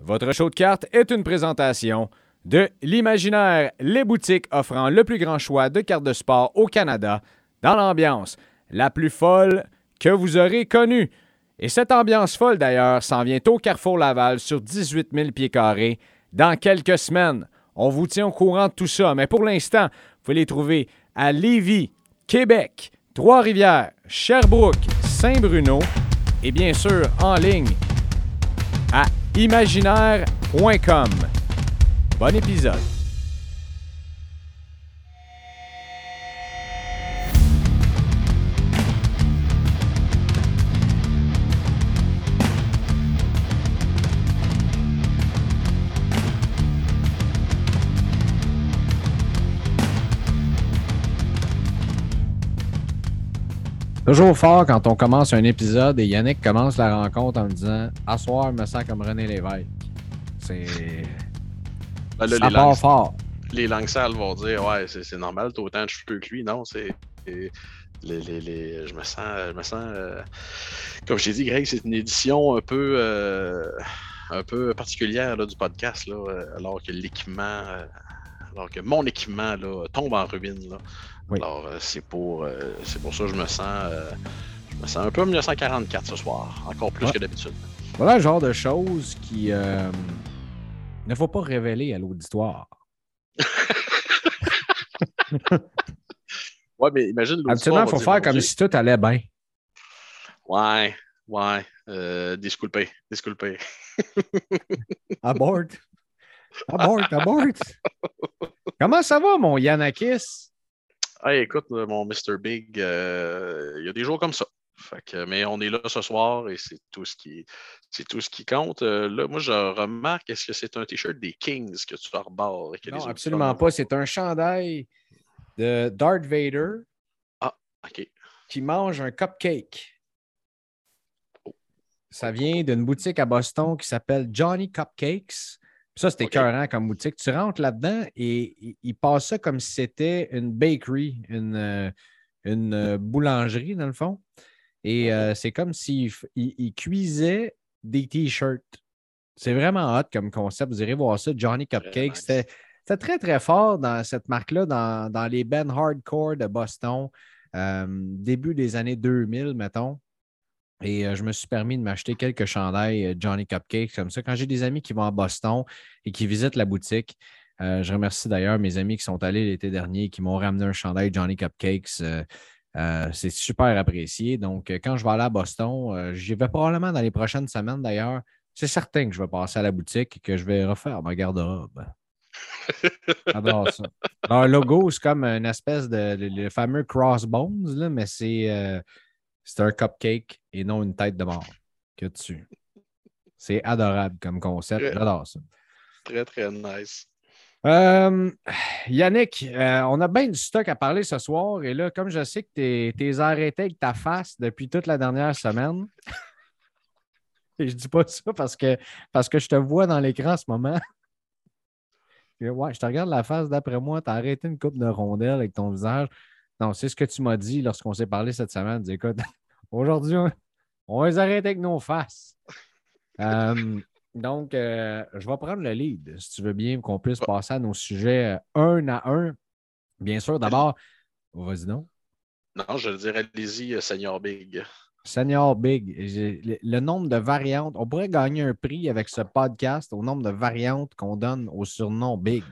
Votre show de cartes est une présentation de l'Imaginaire, les boutiques offrant le plus grand choix de cartes de sport au Canada, dans l'ambiance la plus folle que vous aurez connue. Et cette ambiance folle, d'ailleurs, s'en vient au Carrefour Laval sur 18 000 pieds carrés dans quelques semaines. On vous tient au courant de tout ça, mais pour l'instant, vous pouvez les trouver à Lévis, Québec, Trois-Rivières, Sherbrooke, Saint-Bruno et bien sûr en ligne à imaginaire.com. Bon épisode. Toujours fort quand on commence un épisode et Yannick commence la rencontre en me disant Asseoir, me sens comme René Lévesque. C'est. Ben là, ça les, part langues, fort. les langues sales vont dire Ouais, c'est normal, t'as autant de cheveux que lui. Non, c'est. c'est- Les, les, les- je me sens. Je me sens euh, comme je t'ai dit, Greg, c'est une édition un peu. euh, un peu particulière là, du podcast, là, euh, alors que l'équipement. alors que mon équipement là, tombe en ruine. Là. Oui. Alors, euh, c'est pour, euh, c'est pour ça que je me sens. euh, je me sens un peu 1944 ce soir, encore plus Ouais. que d'habitude. Voilà le genre de choses qui euh, ne faut pas révéler à l'auditoire. Ouais, mais imagine l'auditoire Habituellement, il faut faire comme si tout allait bien. Ouais, ouais. Euh, disculpé, disculpé. Abort. Abort, abort. Comment ça va, mon Yanakis? Hey, écoute, mon Mr. Big, euh, il y a des jours comme ça. Fait que, mais on est là ce soir et c'est tout ce qui, c'est tout ce qui compte. Euh, là, moi, je remarque, est-ce que c'est un t-shirt des Kings que tu que les Non, absolument pas. C'est un chandail de Darth Vader OK. qui mange un cupcake. Oh. Ça vient d'une boutique à Boston qui s'appelle Johnny Cupcakes. Ça, c'était OK. écœurant comme boutique. Tu rentres là-dedans et il- il passe ça comme si c'était une bakery, une, euh, une euh, boulangerie, dans le fond. Et euh, c'est comme s'il cuisait des T-shirts. C'est vraiment hot comme concept. Vous irez voir ça, Johnny Cupcakes. nice. C'était c'était très, très fort dans cette marque-là, dans, dans les bands hardcore de Boston, euh, début des années 2000, mettons. Et je me suis permis de m'acheter quelques chandails Johnny Cupcakes comme ça. Quand j'ai des amis qui vont à Boston et qui visitent la boutique, je remercie d'ailleurs mes amis qui sont allés l'été dernier et qui m'ont ramené un chandail Johnny Cupcakes. c'est super apprécié. Donc, quand je vais aller à Boston, j'y vais probablement dans les prochaines semaines d'ailleurs. C'est certain que je vais passer à la boutique et que je vais refaire ma garde-robe. J'adore ça. Logo, c'est comme une espèce de le, fameux crossbones, là, mais c'est c'est un cupcake et non une tête de mort que dessus. C'est adorable comme concept. J'adore ça. Très, très nice. Euh, Yannick, euh, on a bien du stock à parler ce soir. Et là, comme je sais que tu es, arrêté avec ta face depuis toute la dernière semaine, et je dis pas ça parce que, parce que je te vois dans l'écran en ce moment. Et ouais, je te regarde la face d'après moi, tu as arrêté une coupe de rondelles avec ton visage. Non, c'est ce que tu m'as dit lorsqu'on s'est parlé cette semaine. Dis, écoute, aujourd'hui, on, on va les arrêter avec nos faces. Euh, donc, euh, je vais prendre le lead, si tu veux bien, qu'on puisse passer à nos sujets euh, un à un. Bien sûr, d'abord, vas-y donc. Non, je dirais, allez-y, Seigneur Big. Senior Big, le nombre de variantes, on pourrait gagner un prix avec ce podcast au nombre de variantes qu'on donne au surnom Big.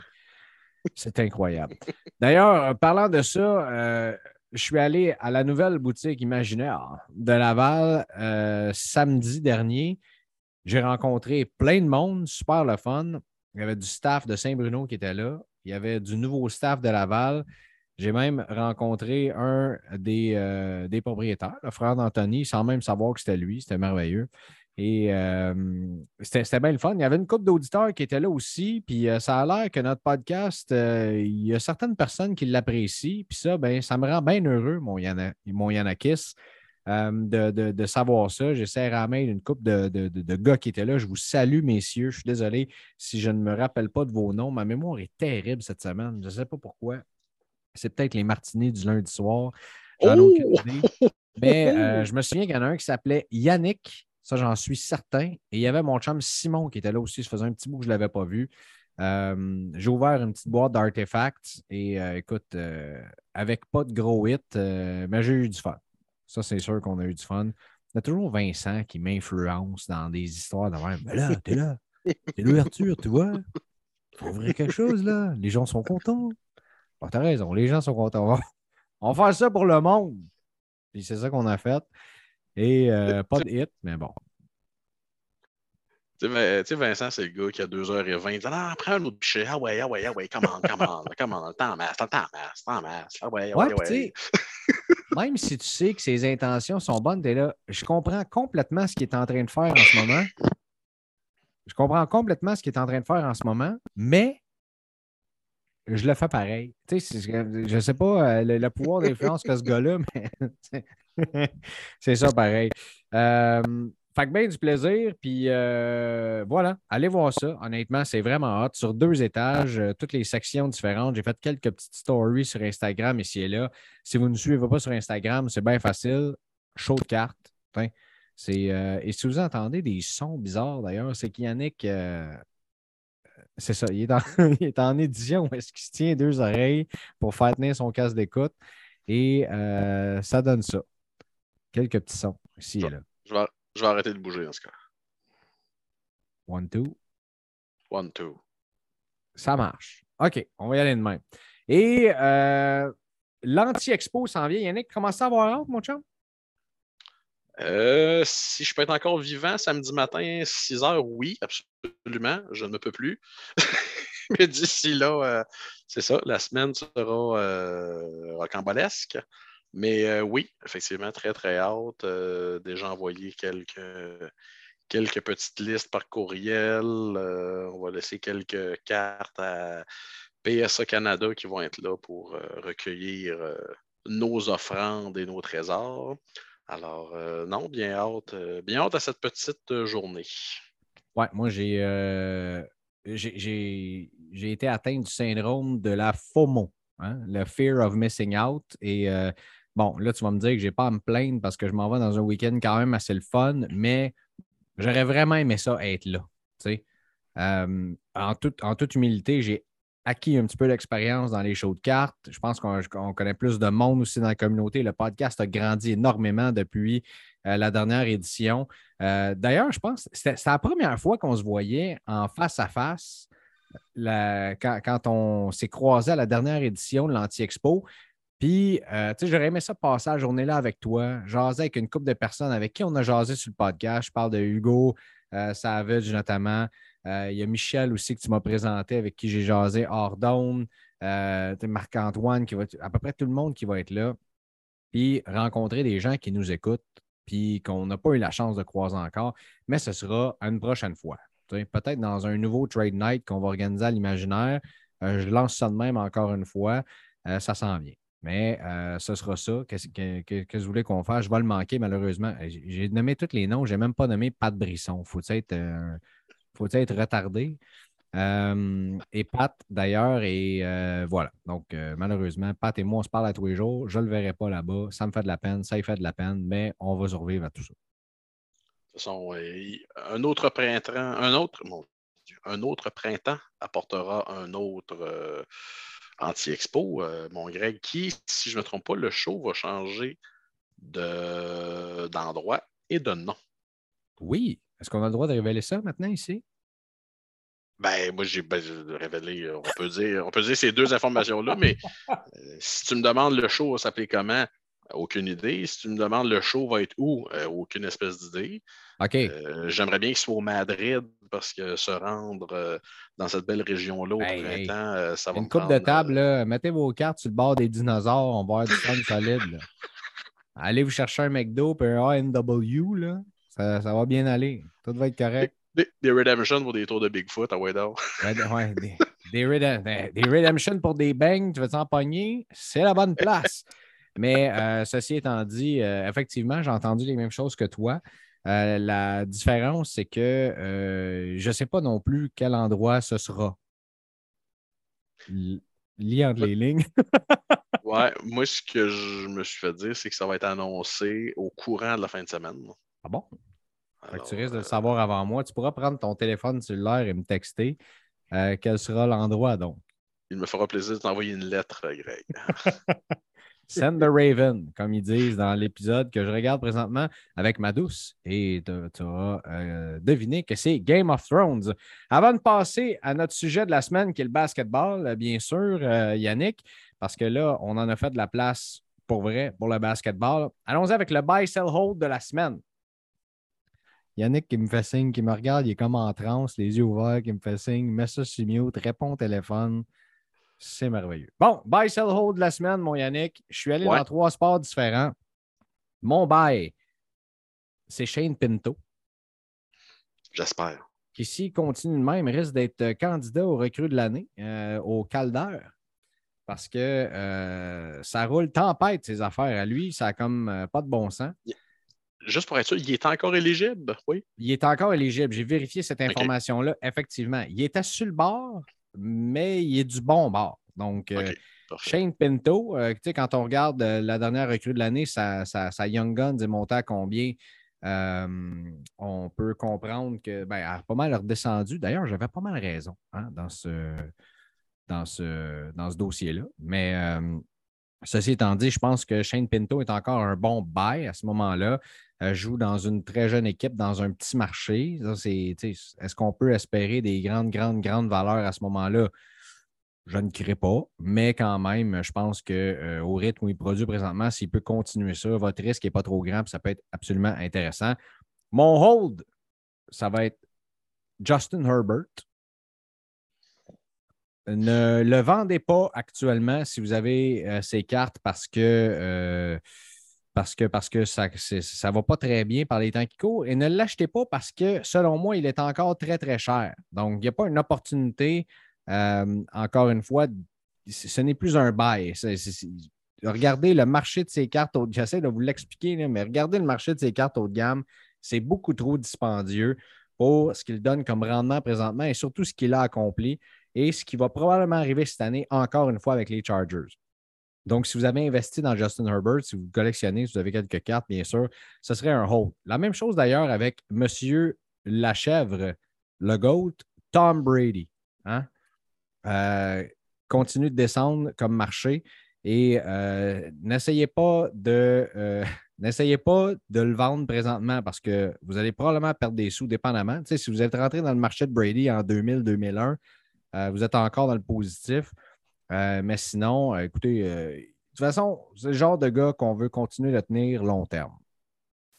C'est incroyable. D'ailleurs, euh, parlant de ça, euh, je suis allé à la nouvelle boutique imaginaire de Laval euh, samedi dernier. J'ai rencontré plein de monde, super le fun. Il y avait du staff de Saint-Bruno qui était là. Il y avait du nouveau staff de Laval. J'ai même rencontré un des, des propriétaires, le frère d'Anthony, sans même savoir que c'était lui. C'était merveilleux. Et euh, c'était bien le fun. Il y avait une couple d'auditeurs qui étaient là aussi. Puis euh, ça a l'air que notre podcast, euh, il y a certaines personnes qui l'apprécient. Puis ça, ben, ça me rend bien heureux, mon, Yana, mon Yanakis, de, de- de savoir ça. J'essaie à main une couple de, de- de- de gars qui étaient là. Je vous salue, messieurs. Je suis désolé si je ne me rappelle pas de vos noms. Ma mémoire est terrible cette semaine. Je ne sais pas pourquoi. C'est peut-être les martinets du lundi soir. J'en ai Oh! aucune idée. Mais euh, je me souviens qu'il y en a un qui s'appelait Yannick Ça, j'en suis certain. Et il y avait mon chum Simon qui était là aussi. Ça faisait un petit bout que je ne l'avais pas vu. Euh, j'ai ouvert une petite boîte d'artefacts et euh, écoute, euh, avec pas de gros hits, mais j'ai eu du fun. Ça, c'est sûr qu'on a eu du fun. Il y a toujours Vincent qui m'influence dans des histoires de même. Mais là, t'es là. C'est l'ouverture, tu vois. Faut ouvrir quelque chose, là. Les gens sont contents. Tu t'as raison, les gens sont contents. On va faire ça pour le monde. Puis c'est ça qu'on a fait. Et pas de hit, mais bon, tu sais, Vincent, c'est le gars qui a 2h20. Il dit Ah, prends un autre pichet. Ah ouais, ah ouais, ah ouais, comment, comment, le temps masse, le temps masse, le temps masse. Ah ouais, ah ouais, ouais. même si tu sais que ses intentions sont bonnes, es là. Je comprends complètement ce qu'il est en train de faire en ce moment. Je comprends complètement ce qu'il est en train de faire en ce moment, mais je le fais pareil. Tu sais, je ne sais pas euh, le, pouvoir d'influence que ce gars-là, mais c'est ça pareil. Euh, fait que bien du plaisir. Puis euh, voilà, allez voir ça. Honnêtement, c'est vraiment hot. Sur deux étages, euh, toutes les sections différentes. J'ai fait quelques petites stories sur Instagram ici et là. Si vous ne suivez pas sur Instagram, c'est bien facile. Show de cartes. c'est, et si vous entendez des sons bizarres d'ailleurs, c'est qu'Yannick, c'est ça, il est, en, il est en édition est-ce qu'il se tient deux oreilles pour faire tenir son casque d'écoute. Et ça donne ça. Quelques petits sons ici et là. Je vais arrêter de bouger dans ce cas. One, two. One, two. Ça marche. OK, on va y aller de même. Et euh, l'anti-expo s'en vient. Yannick, commence à avoir hâte, mon chum? Euh, si je peux être encore vivant samedi matin, 6 heures, oui, absolument. Je ne peux plus. Mais d'ici là, euh, c'est ça, la semaine sera euh, rocambolesque. Mais euh, oui, effectivement, très, très haute. Euh, déjà envoyé quelques, quelques petites listes par courriel. Euh, on va laisser quelques cartes à PSA Canada qui vont être là pour recueillir nos offrandes et nos trésors. Alors, non, bien hâte, bien hâte à cette petite journée. Ouais, moi, j'ai, j'ai, été atteint du syndrome de la FOMO, hein, le Fear of Missing Out. Et Bon, là, tu vas me dire que je n'ai pas à me plaindre parce que je m'en vais dans un week-end quand même assez le fun, mais j'aurais vraiment aimé ça être là. En, en toute humilité, j'ai acquis un petit peu d'expérience dans les shows de cartes. Je pense qu'on connaît plus de monde aussi dans la communauté. Le podcast a grandi énormément depuis euh, la dernière édition. Euh, d'ailleurs, je pense que c'était la première fois qu'on se voyait en face à face quand, quand, on s'est croisé à la dernière édition de l'Anti-Expo. Puis, euh, tu sais, j'aurais aimé ça passer la journée-là avec toi, jaser avec une couple de personnes avec qui on a jasé sur le podcast. Je parle de Hugo euh, Savage notamment. Euh, il y a Michel aussi que tu m'as présenté, avec qui j'ai jasé hors Marc-Antoine, qui va à peu près tout le monde qui va être là. Puis rencontrer des gens qui nous écoutent, puis qu'on n'a pas eu la chance de croiser encore. Mais ce sera une prochaine fois. Peut-être dans un nouveau trade night qu'on va organiser à l'imaginaire. je lance ça de même encore une fois. ça s'en vient. Mais euh, ce sera ça. Qu'est-ce que, je voulais qu'on fasse? Je vais le manquer, malheureusement. J'ai nommé tous les noms. Je n'ai même pas nommé Pat Brisson. Faut être, euh, faut être retardé? Euh, et Pat, d'ailleurs, et voilà. Donc, malheureusement, Pat et moi, on se parle à tous les jours. Je ne le verrai pas là-bas. Ça me fait de la peine. Ça y fait de la peine, mais on va survivre à tout ça. De toute façon, un autre printemps, un autre, un autre printemps apportera un autre anti-expo, euh, mon Greg, qui, si je ne me trompe pas, le show va changer d'endroit et de nom. Oui. Est-ce qu'on a le droit de révéler ça maintenant ici? Ben, moi, j'ai ben, révélé, on peut, dire, on peut dire ces deux informations-là, mais euh, si tu me demandes le show va s'appeler comment, aucune idée. Si tu me demandes le show va être où, euh, aucune espèce d'idée. OK. Euh, j'aimerais bien qu'il soit au Madrid parce que se rendre euh, dans cette belle région-là au printemps, ça va Une coupe de table, là. mettez vos cartes sur le bord des dinosaures, on va avoir du fun solide. Allez vous chercher un McDo et un ANW, là. Ça, ça, va bien aller. Tout va être correct. Des, des Redemption pour des tours de Bigfoot à Widow. ouais, des, des, ben, des, Redemption pour des bangs, tu veux t'en pogner? C'est la bonne place. Mais euh, ceci étant dit, euh, effectivement, j'ai entendu les mêmes choses que toi. Euh, la différence, c'est que je ne sais pas non plus quel endroit ce sera. Lis entre les lignes. ouais, moi, ce que je me suis fait dire, c'est que ça va être annoncé au courant de la fin de semaine. Ah bon? tu risques de le savoir avant moi. Tu pourras prendre ton téléphone cellulaire et me texter. quel sera l'endroit donc? Il me fera plaisir de t'envoyer une lettre, Greg. Send the Raven, comme ils disent dans l'épisode que je regarde présentement avec ma douce. Et tu auras euh, deviné que c'est Game of Thrones. Avant de passer à notre sujet de la semaine, qui est le basketball, bien sûr, euh, Yannick, parce que là, on en a fait de la place pour vrai pour le basketball. Allons-y avec le buy, sell, hold de la semaine. Yannick qui me fait signe, qui me regarde, il est comme en transe, les yeux ouverts, qui me fait signe, met ça sur mute, répond au téléphone. C'est merveilleux. Bon, buy, sell, hold de la semaine, mon Yannick. Je suis allé dans trois sports différents. Mon buy, c'est Shane Pinto. J'espère. Qui, s'il continue de même, risque d'être candidat au recrue de l'année euh, au Calder. Parce que euh, ça roule tempête, ses affaires à lui. Ça n'a comme euh, pas de bon sens. Juste pour être sûr, il est encore éligible, oui? Il est encore éligible. J'ai vérifié cette information-là. Effectivement, il était sur le bord mais il est du bon bord. Donc, euh, Shane Pinto, euh, quand on regarde euh, la dernière recrue de l'année, sa, Young Guns est montée à combien? on peut comprendre que ben, a pas mal redescendu. D'ailleurs, j'avais pas mal raison hein, dans ce, dans ce, dans ce dossier-là. Mais ceci étant dit, je pense que Shane Pinto est encore un bon bail à ce moment-là. joue dans une très jeune équipe, dans un petit marché. Est-ce qu'on peut espérer des grandes, grandes, grandes valeurs à ce moment-là? Je ne crée pas, mais quand même, je pense qu'au euh, rythme où il produit présentement, s'il peut continuer ça, votre risque n'est pas trop grand, ça peut être absolument intéressant. Mon hold, ça va être Justin Herbert. Ne le vendez pas actuellement si vous avez euh, ces cartes parce que, euh, ça ne va pas très bien par les temps qui courent. Et ne l'achetez pas parce que, selon moi, il est encore très, très cher. Donc, il n'y a pas une opportunité euh, encore une fois, ce n'est plus un bail. regardez le marché de ces cartes J'essaie de vous l'expliquer, mais regardez le marché de ces cartes haut de gamme. C'est beaucoup trop dispendieux pour ce qu'il donne comme rendement présentement et surtout ce qu'il a accompli et ce qui va probablement arriver cette année, encore une fois, avec les Chargers. Donc, si vous avez investi dans Justin Herbert, si vous collectionnez, si vous avez quelques cartes, bien sûr, ce serait un hold. La même chose d'ailleurs avec Monsieur Lachèvre, le GOAT, Tom Brady. Hein? Euh, continue de descendre comme marché et euh, n'essayez pas de euh, n'essayez pas de le vendre présentement parce que vous allez probablement perdre des sous dépendamment. si vous êtes rentré dans le marché de Brady en 2000-2001, vous êtes encore dans le positif. mais sinon, écoutez, de toute façon, c'est le genre de gars qu'on veut continuer de tenir long terme.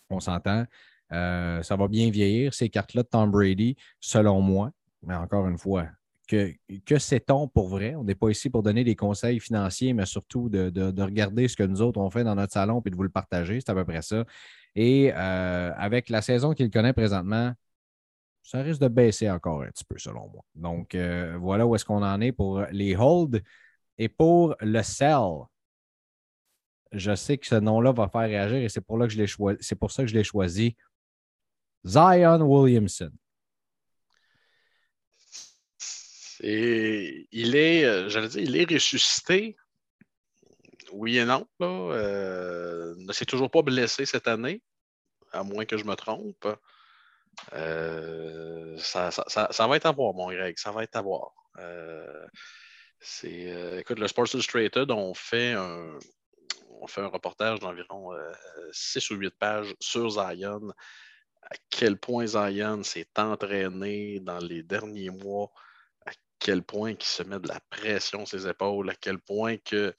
On s'entend. ça va bien vieillir, ces cartes-là de Tom Brady, selon moi. Mais encore une fois, que, que sait-on pour vrai? On n'est pas ici pour donner des conseils financiers, mais surtout de, regarder ce que nous autres on fait dans notre salon et de vous le partager. C'est à peu près ça. Et euh, avec la saison qu'il connaît présentement, ça risque de baisser encore un petit peu, selon moi. Donc, euh, voilà où est-ce qu'on en est pour les holds. Et pour le sell, je sais que ce nom-là va faire réagir et c'est pour, ça que je l'ai choisi. Zion Williamson. Il est, euh, j'allais dire, il est ressuscité. Oui et non. Là. Euh, ne s'est toujours pas blessé cette année, à moins que je me trompe. Euh, ça, va être à voir, mon Greg. Ça va être à voir. c'est, écoute, le Sports Illustrated, on fait un, fait un reportage d'environ 6 ou 8 pages sur Zion. À quel point Zion s'est entraîné dans les derniers mois quel point qu'il se met de la pression sur ses épaules, à quel point que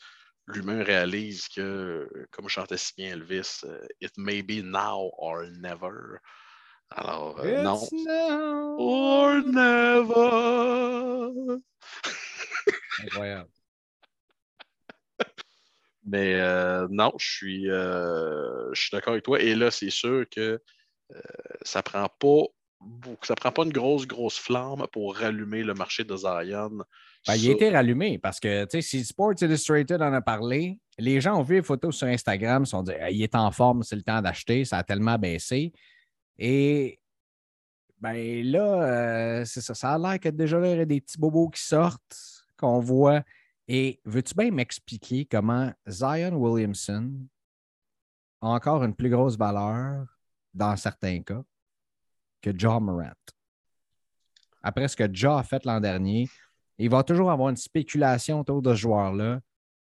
l'humain réalise que, comme chantait si bien Elvis, euh, It may be now or never. Alors, euh, non. Now or never. Incroyable. Mais euh, non, je suis, je suis d'accord avec toi. Et là, c'est sûr que ça prend pas ça prend pas une grosse, grosse flamme pour rallumer le marché de Zion. Ben, il a été rallumé parce que si Sports Illustrated en a parlé, les gens ont vu les photos sur Instagram, ils se sont dit il est en forme, c'est le temps d'acheter, ça a tellement baissé. Et ben là, euh, ça, ça a l'air que déjà il y a des petits bobos qui sortent, qu'on voit. Et veux-tu bien m'expliquer comment Zion Williamson a encore une plus grosse valeur dans certains cas? que Ja Morant? Après ce que Ja a fait l'an dernier, il va toujours avoir une spéculation autour de ce joueur-là.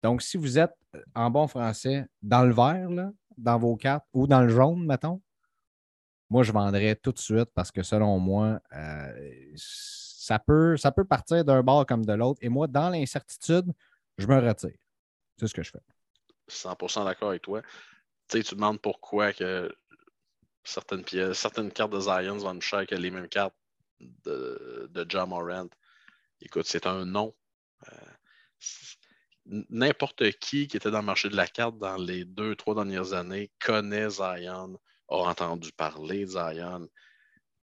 Donc, si vous êtes, en bon français, dans le vert, là, dans vos cartes, ou dans le jaune, mettons, moi, je vendrais tout de suite parce que selon moi, euh, ça, peut, ça peut partir d'un bord comme de l'autre. Et moi, dans l'incertitude, je me retire. C'est ce que je fais. 100% d'accord avec toi. Tu sais, tu demandes pourquoi que certaines, pièces, certaines cartes de Zion vendent cher que les mêmes cartes de, de John Morant. Écoute, c'est un nom. Euh, n'importe qui qui était dans le marché de la carte dans les deux, trois dernières années connaît Zion, a entendu parler de Zion.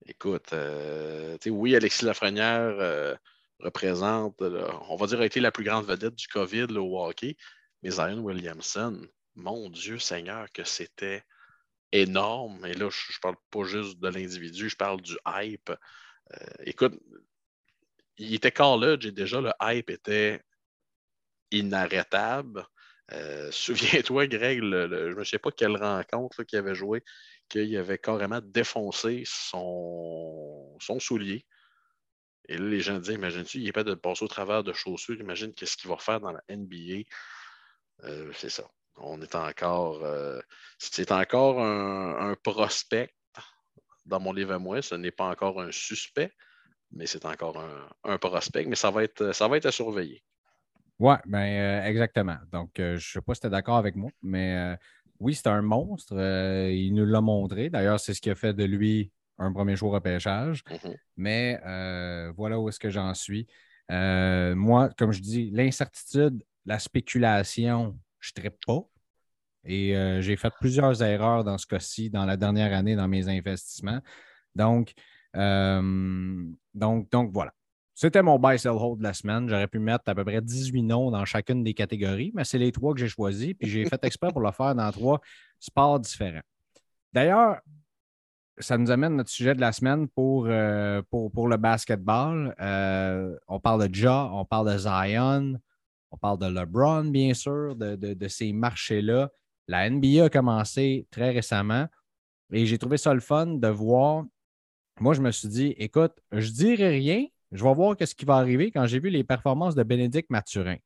Écoute, euh, oui, Alexis Lafrenière euh, représente, on va dire, a été la plus grande vedette du COVID au hockey, mais Zion Williamson, mon Dieu Seigneur, que c'était énorme. Et là, je ne parle pas juste de l'individu, je parle du hype. écoute, il était college et déjà le hype était inarrêtable. Euh, souviens-toi, Greg, je ne sais pas quelle rencontre qu'il avait joué, qu'il avait carrément défoncé son, son soulier. Et là, les gens disaient, imagine-tu, il n'est pas de passer au travers de chaussures, imagine qu'est-ce qu'il va faire dans la NBA. Euh, c'est ça. On est encore. Euh, c'est encore un, un, prospect dans mon livre à moi. Ce n'est pas encore un suspect mais c'est encore un, prospect, mais ça va être, ça va être à surveiller. Oui, ben, euh, exactement. Donc, je ne sais pas si tu es d'accord avec moi, mais oui, c'est un monstre. il nous l'a montré. D'ailleurs, c'est ce qui a fait de lui un premier jour à pêchage. Mm-hmm. Mais voilà où est-ce que j'en suis. moi, comme je dis, l'incertitude, la spéculation, je ne pas. Et j'ai fait plusieurs erreurs dans ce cas-ci, dans la dernière année, dans mes investissements. Donc, euh, donc, donc voilà. C'était mon buy sell hold de la semaine. J'aurais pu mettre à peu près 18 noms dans chacune des catégories, mais c'est les trois que j'ai choisis. Puis j'ai fait exprès pour le faire dans trois sports différents. D'ailleurs, ça nous amène notre sujet de la semaine pour, euh, pour, le basketball. Euh, on parle de Ja, on parle de Zion, on parle de LeBron, bien sûr, de, de ces marchés-là. La NBA a commencé très récemment et j'ai trouvé ça le fun de voir moi, je me suis dit, écoute, je ne dirai rien, je vais voir ce qui va arriver quand j'ai vu les performances de Bénédicte Mathurin.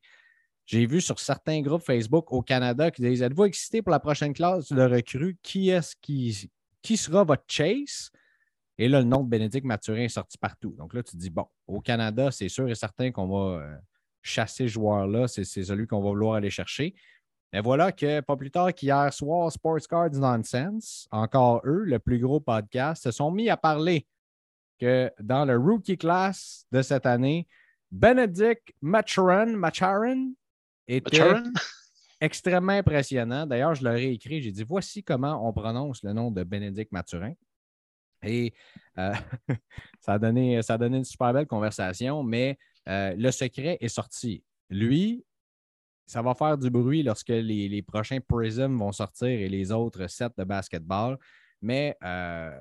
J'ai vu sur certains groupes Facebook au Canada qui disent Êtes-vous excité pour la prochaine classe de recrue Qui est-ce qui, qui sera votre chase? Et là, le nom de Bénédicte Mathurin est sorti partout. Donc là, tu te dis Bon, au Canada, c'est sûr et certain qu'on va euh, chasser ce joueur-là. C'est celui qu'on va vouloir aller chercher. Et voilà que pas plus tard qu'hier soir, Sports Cards Nonsense, encore eux, le plus gros podcast, se sont mis à parler que dans le rookie class de cette année, Benedict Macharan, Macharan était extrêmement impressionnant. D'ailleurs, je leur ai écrit, j'ai dit voici comment on prononce le nom de Benedict Mathurin. Et euh, ça, a donné, ça a donné une super belle conversation, mais euh, le secret est sorti. Lui, ça va faire du bruit lorsque les, prochains Prism vont sortir et les autres sets de basketball. Mais euh,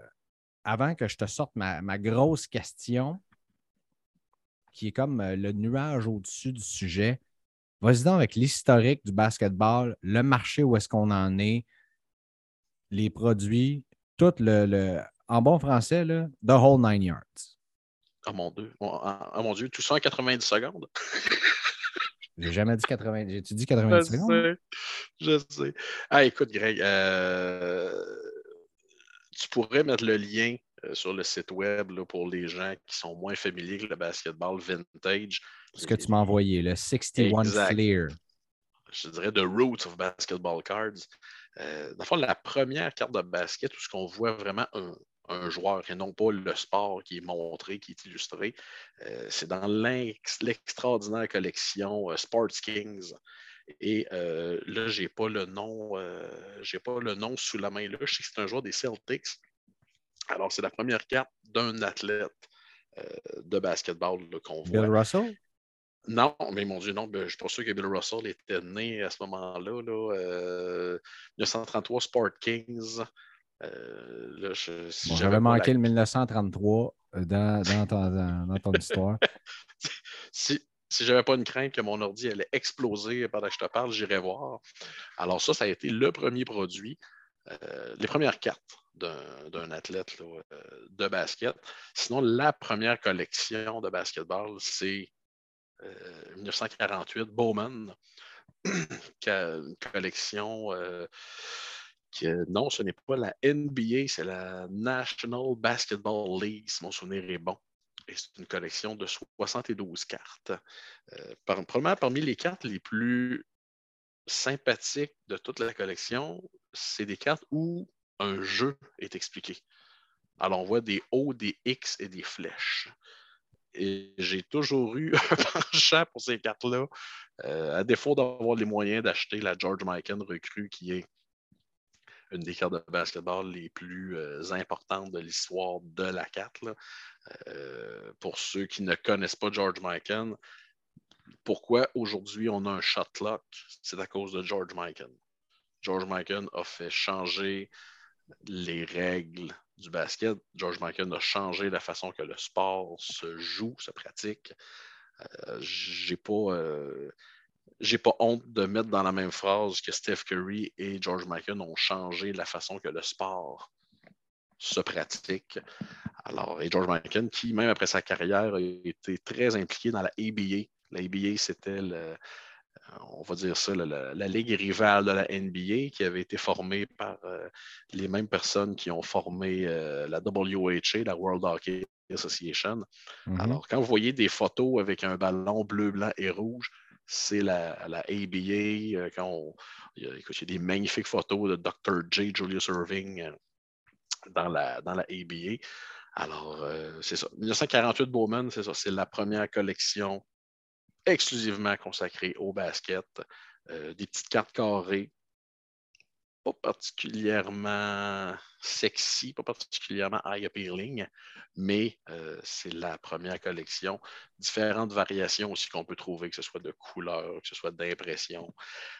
avant que je te sorte ma, grosse question, qui est comme euh, le nuage au-dessus du sujet, vas-y donc avec l'historique du basketball, le marché où est-ce qu'on en est, les produits, tout le, en bon français, le the whole nine yards. Oh mon Dieu, oh, mon Dieu, tout ça en 90 secondes? J'ai jamais dit 80. J'ai-tu dit 90 je Sais, je sais. Ah, écoute, Greg, euh, tu pourrais mettre le lien euh, sur le site web là, pour les gens qui sont moins familiers avec le basketball vintage. Ce que tu m'as envoyé, le 61 Fleer. Je dirais The Roots of Basketball Cards. Euh, dans le fond, la première carte de basket où ce qu'on voit vraiment un, un joueur et non pas le sport qui est montré, qui est illustré. Euh, c'est dans l'extraordinaire collection euh, Sports Kings. Et euh, là, je n'ai pas le nom. j'ai pas le nom sous la main là. Je sais que c'est un joueur des Celtics. Alors, c'est la première carte d'un athlète de basketball qu'on voit. Bill Russell? Non, mais mon Dieu, non, ben, je ne suis pas sûr que Bill Russell était né à ce moment-là. Là, 1933 Sport Kings. Euh, j'avais manqué le 1933 euh, dans, dans, ton, histoire. si, si je n'avais pas une crainte que mon ordi allait exploser pendant que je te parle, j'irais voir. Alors, ça, ça a été le premier produit, euh, les premières cartes d'un athlète de basket. Sinon, la première collection de basketball, c'est 1948, Bowman, une collection que non, ce n'est pas la NBA, c'est la National Basketball League, si mon souvenir est bon. Et c'est une collection de 72 cartes. Euh, parmi les cartes les plus sympathiques de toute la collection, c'est des cartes où un jeu est expliqué. Alors, on voit des O, des X et des flèches. Et j'ai toujours eu un penchant pour ces cartes-là, euh, à défaut d'avoir les moyens d'acheter la George Mikan recrue, qui est une des cartes de basketball les plus euh, importantes de l'histoire de la carte. Euh, pour ceux qui ne connaissent pas George Mikan, pourquoi aujourd'hui on a un shot clock? C'est à cause de George Mikan. George Mikan a fait changer les règles du basket. George Mikan a changé la façon que le sport se joue, se pratique. Euh, j'ai pas j'ai pas honte de mettre dans la même phrase que Steph Curry et George Mikan ont changé la façon que le sport se pratique. Alors, et George Mikan, qui, même après sa carrière, a été très impliqué dans la ABA. La ABA, c'était on va dire ça, la, ligue rivale de la NBA qui avait été formée par euh, les mêmes personnes qui ont formé euh, la WHA, la World Hockey Association. Mm-hmm. Alors, quand vous voyez des photos avec un ballon bleu, blanc et rouge, c'est la, ABA. Euh, quand il, y a, des magnifiques photos de Dr. J. Julius Irving euh, dans, la, dans la ABA. Alors, euh, c'est ça. 1948 Bowman, c'est ça. C'est la première collection exclusivement consacrée au basket. des petites cartes carrées pas particulièrement sexy, pas particulièrement eye appealing, mais euh, c'est la première collection. Différentes variations aussi qu'on peut trouver, que ce soit de couleurs, que ce soit d'impression.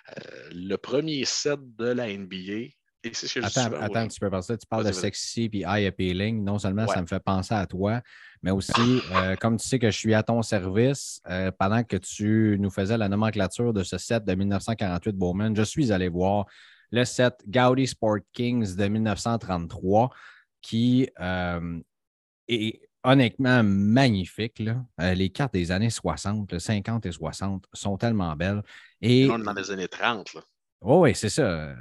Euh, le premier set de la NBA, et c'est ce que attends, je attends, tu peux passer. Tu parles de sexy et eye appealing. Non seulement ça me fait penser à toi, mais aussi, euh, comme tu sais que je suis à ton service, pendant que tu nous faisais la nomenclature de ce set de 1948 Bowman, je suis allé voir le set Gaudi Sport Kings de 1933 qui euh, est honnêtement magnifique. Euh, les cartes des années 60, 50 et 60 sont tellement belles. Et... On est dans les années 30. Oh oui, c'est ça.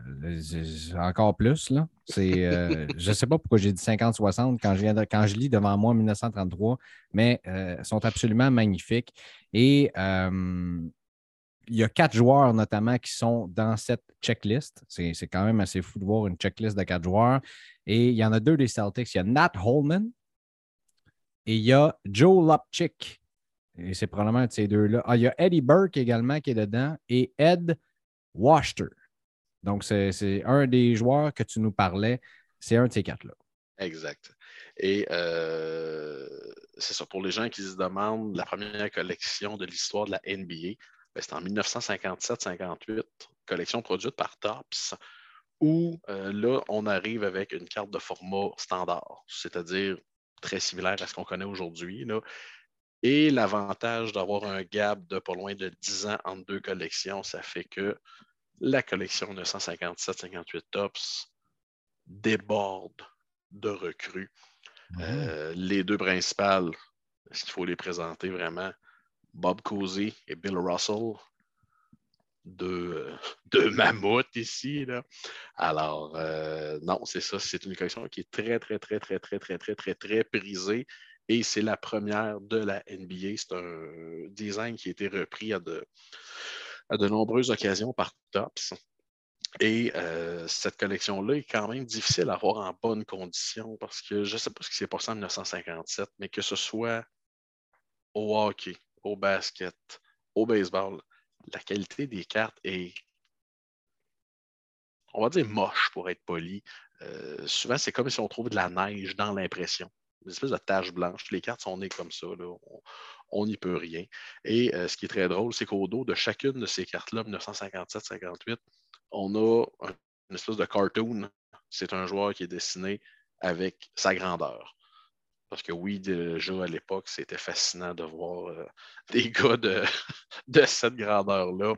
Encore plus. Là. Euh, je ne sais pas pourquoi j'ai dit 50-60 quand, je quand je lis devant moi 1933, mais ils sont absolument magnifiques. Et il y a quatre joueurs notamment qui sont dans cette checklist. C'est quand même assez fou de voir une checklist de quatre joueurs. Et il y en a deux des Celtics. Il y a Nat Holman et il y a Joe Lopchick. Et c'est probablement un de ces deux-là. Ah, il y a Eddie Burke également qui est dedans et Ed Washter. Donc, c'est un des joueurs que tu nous parlais. C'est un de ces quatre-là. Exact. Et euh, c'est ça, pour les gens qui se demandent la première collection de l'histoire de la NBA, c'est en 1957-58, collection produite par Tops, où euh, là, on arrive avec une carte de format standard, c'est-à-dire très similaire à ce qu'on connaît aujourd'hui. Et l'avantage d'avoir un gap de pas loin de 10 ans entre deux collections, ça fait que la collection 1957-58 Tops déborde de recrues. Euh, les deux principales, est-ce qu'il faut les présenter vraiment? Bob Cousy et Bill Russell, deux, deux mammouths ici. Là. Alors, euh, non, c'est ça. C'est une collection qui est très, très, très, très, très, très, très, très, très prisée. Et c'est la première de la NBA. C'est un design qui a été repris à de, à de nombreuses occasions par Tops. Et euh, cette collection-là est quand même difficile à avoir en bonne condition parce que je ne sais pas ce qui s'est passé en 1957, mais que ce soit au hockey, au basket, au baseball, la qualité des cartes est, on va dire, moche pour être poli. Euh, souvent, c'est comme si on trouve de la neige dans l'impression. Une espèce de tache blanche. Les cartes sont nées comme ça. On n'y peut rien. Et euh, ce qui est très drôle, c'est qu'au dos de chacune de ces cartes-là, 1957-58, on a une espèce de cartoon. C'est un joueur qui est dessiné avec sa grandeur. Parce que oui, déjà à l'époque, c'était fascinant de voir euh, des gars de, cette grandeur-là.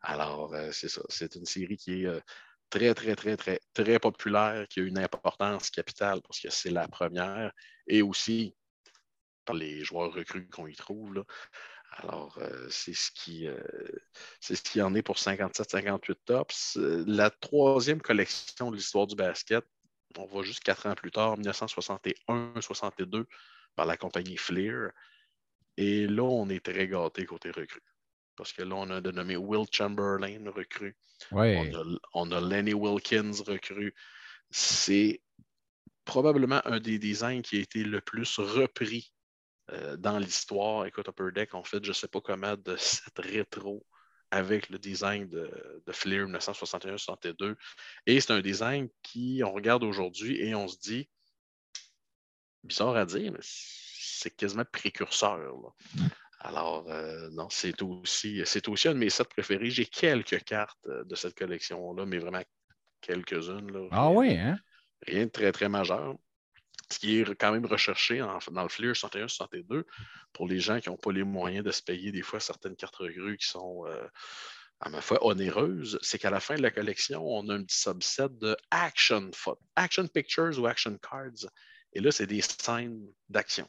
Alors, euh, c'est ça. C'est une série qui est euh, très, très, très, très, très populaire, qui a une importance capitale parce que c'est la première, et aussi par les joueurs recrues qu'on y trouve. Alors, euh, c'est ce qui euh, ce qui en est pour 57-58 tops. La troisième collection de l'histoire du basket, on va juste quatre ans plus tard, 1961-62, par la compagnie Fleer. Et là, on est très gâté côté recrue. Parce que là, on a dénommé Will Chamberlain recrue. On, a, Lenny Wilkins recrue. C'est probablement un des designs qui a été le plus repris euh, dans l'histoire. Écoute, Upper Deck, en fait, je ne sais pas comment, de cette rétro avec le design de, de Fleer 1961-62. Et c'est un design qui, on regarde aujourd'hui et on se dit, bizarre à dire, mais c'est quasiment précurseur. Alors, euh, non, c'est aussi, c'est aussi un de mes sets préférés. J'ai quelques cartes euh, de cette collection-là, mais vraiment quelques-unes. Ah oui, hein? Rien de très, très majeur. Ce qui est quand même recherché dans le Fleer 61-62 pour les gens qui n'ont pas les moyens de se payer des fois certaines cartes recrues qui sont, euh, à ma foi, onéreuses, c'est qu'à la fin de la collection, on a un petit subset de action, action pictures ou action cards. Et là, c'est des scènes d'action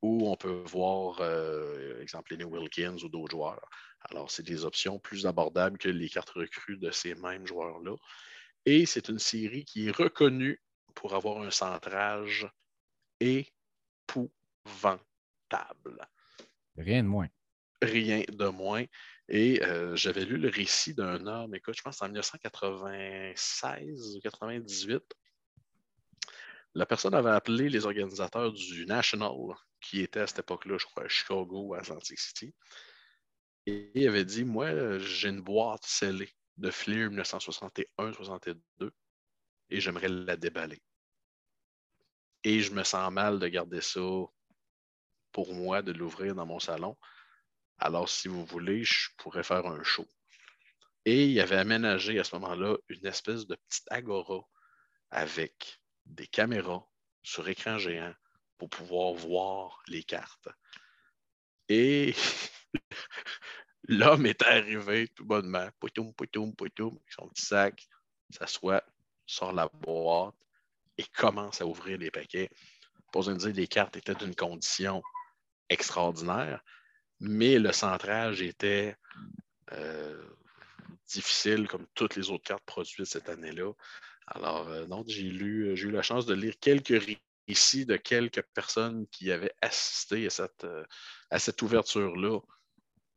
où on peut voir, euh, exemple, Lenny Wilkins ou d'autres joueurs. Alors, c'est des options plus abordables que les cartes recrues de ces mêmes joueurs-là. Et c'est une série qui est reconnue pour avoir un centrage épouvantable. Rien de moins. Rien de moins. Et euh, j'avais lu le récit d'un homme, écoute, je pense en 1996 ou 1998. La personne avait appelé les organisateurs du National, qui était à cette époque-là, je crois, à Chicago ou à Atlantic City. Et il avait dit Moi, j'ai une boîte scellée de Fleer 1961-62 et j'aimerais la déballer. Et je me sens mal de garder ça pour moi, de l'ouvrir dans mon salon. Alors, si vous voulez, je pourrais faire un show. Et il avait aménagé à ce moment-là une espèce de petite agora avec des caméras sur écran géant pour pouvoir voir les cartes. Et l'homme est arrivé tout bonnement, poutoum, poutoum, poutoum, avec son petit sac, s'assoit, sort la boîte et commence à ouvrir les paquets. Pour se dire, les cartes étaient d'une condition extraordinaire, mais le centrage était euh, difficile comme toutes les autres cartes produites cette année-là. Alors, euh, j'ai lu, j'ai eu la chance de lire quelques récits de quelques personnes qui avaient assisté à cette, euh, à cette ouverture-là.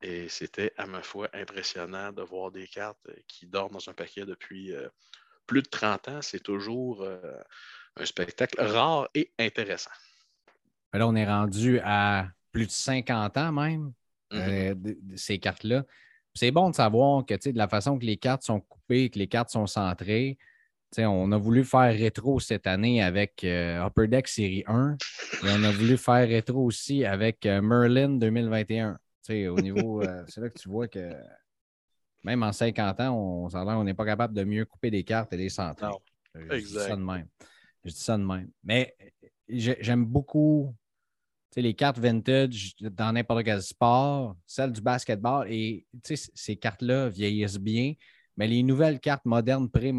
Et c'était, à ma foi, impressionnant de voir des cartes qui dorment dans un paquet depuis plus de 30 ans. C'est toujours un spectacle rare et intéressant. Là, on est rendu à plus de 50 ans même, mm-hmm. de, ces cartes-là. C'est bon de savoir que de la façon que les cartes sont coupées, que les cartes sont centrées, on a voulu faire rétro cette année avec euh, Upper Deck Série 1 et on a voulu faire rétro aussi avec euh, Merlin 2021. au niveau, euh, c'est là que tu vois que même en 50 ans, on, on n'est pas capable de mieux couper des cartes et des centres. Je dis ça de même. Je dis ça de même. Mais j'aime beaucoup les cartes vintage dans n'importe quel sport, celles du basketball, et ces cartes-là vieillissent bien, mais les nouvelles cartes modernes, pré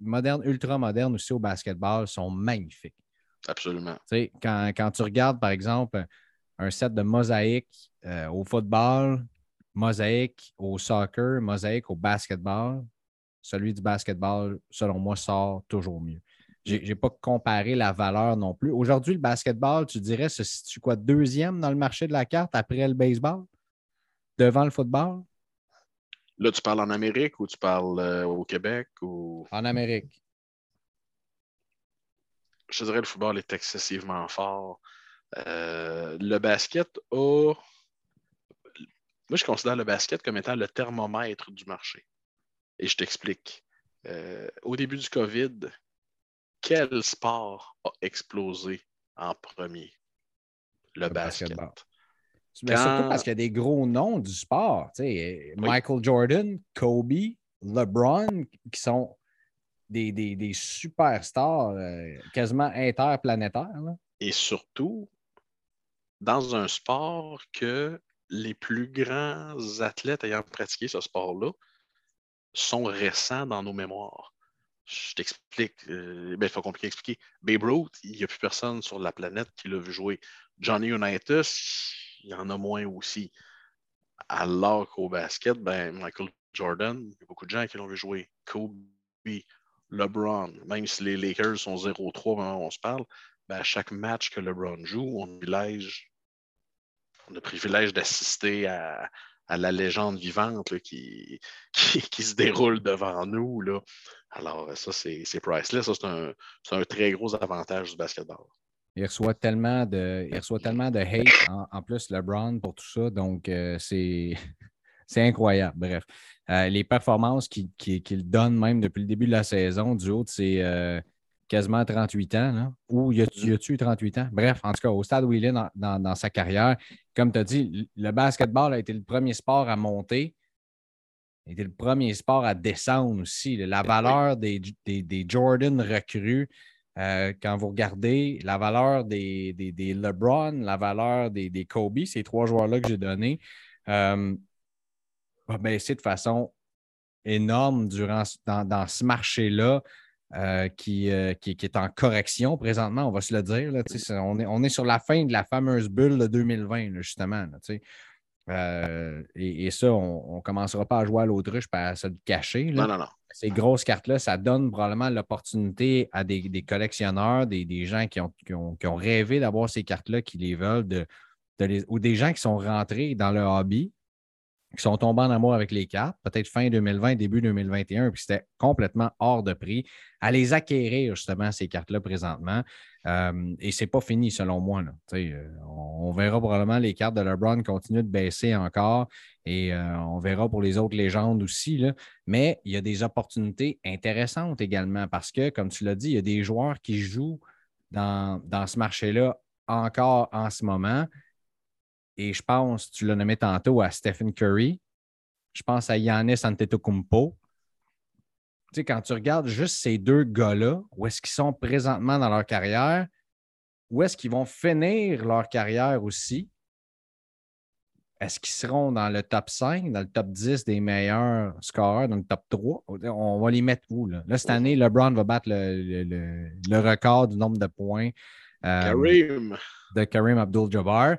modernes, ultra modernes aussi au basketball sont magnifiques. Absolument. Quand, quand, tu regardes, par exemple, un set de mosaïques euh, au football, mosaïque au soccer, mosaïque au basketball, celui du basketball, selon moi, sort toujours mieux. Je n'ai pas comparé la valeur non plus. Aujourd'hui, le basketball, tu dirais, se situe quoi? Deuxième dans le marché de la carte après le baseball? Devant le football? Là, tu parles en Amérique ou tu parles euh, au Québec? Ou... En Amérique. Je dirais que le football est excessivement fort. Euh, le basket a. Moi, je considère le basket comme étant le thermomètre du marché. Et je t'explique. Euh, au début du COVID, quel sport a explosé en premier? Le, basket. Mais surtout parce qu'il y a des gros noms du sport. Michael Jordan, Kobe, LeBron, qui sont des, des, superstars euh, quasiment interplanétaires. Et surtout, dans un sport que les plus grands athlètes ayant pratiqué ce sport-là sont récents dans nos mémoires. Je t'explique. Euh, ben, il faut compliquer expliquer. Babe Ruth, il n'y a plus personne sur la planète qui l'a vu jouer. Johnny Unitas, il y en a moins aussi. Alors qu'au basket, ben, Michael Jordan, il y a beaucoup de gens qui l'ont vu jouer. Kobe, LeBron, même si les Lakers sont 0-3 au on se parle, ben, à chaque match que LeBron joue, on a le privilège d'assister à, la légende vivante qui, se déroule devant nous. Là. Alors, ça, c'est priceless. Ça, c'est un, un, très gros avantage du basketball. Il reçoit tellement de, il reçoit tellement de hate en, plus LeBron pour tout ça. Donc, euh, c'est incroyable. Bref, euh, les performances qu'il donne même depuis le début de la saison, du haut de ses euh, quasiment 38 ans, là. ou y a-tu 38 ans? Bref, en tout cas, au stade où il est dans, sa carrière, comme tu as dit, le basketball a été le premier sport à monter. A été le premier sport à descendre aussi. La valeur des, des Jordan recrues, euh, quand vous regardez la valeur des, LeBron, la valeur des, Kobe, ces trois joueurs-là que j'ai donnés, euh, va baisser de façon énorme durant, dans, ce marché-là. Euh, qui, qui, est en correction présentement, on va se le dire. on, est, on, est, sur la fin de la fameuse bulle de 2020, justement. et, ça, on ne commencera pas à jouer à l'autruche et à se le cacher. Non, non, non ces grosses cartes-là, ça donne probablement l'opportunité à des, collectionneurs, des, gens qui ont, rêvé d'avoir ces cartes-là, qui les veulent, de, ou des gens qui sont rentrés dans le hobby, qui sont tombés en amour avec les cartes, peut-être fin 2020, début 2021, puis c'était complètement hors de prix, à les acquérir justement ces cartes-là présentement. Euh, et ce n'est pas fini selon moi. Euh, on, verra probablement les cartes de LeBron continuer de baisser encore et euh, on verra pour les autres légendes aussi. Mais il y a des opportunités intéressantes également parce que, comme tu l'as dit, il y a des joueurs qui jouent dans, dans ce marché-là encore en ce moment. Et je pense, tu l'as nommé tantôt, à Stephen Curry. Je pense à Yannis Antetokounmpo. Tu sais, quand tu regardes juste ces deux gars-là, où est-ce qu'ils sont présentement dans leur carrière, où est-ce qu'ils vont finir leur carrière aussi, est-ce qu'ils seront dans le top 5, dans le top 10 des meilleurs scoreurs, dans le top 3? On va les mettre où? Là, cette année, LeBron va battre le, record du nombre de points euh, de Karim Abdul-Jabbar.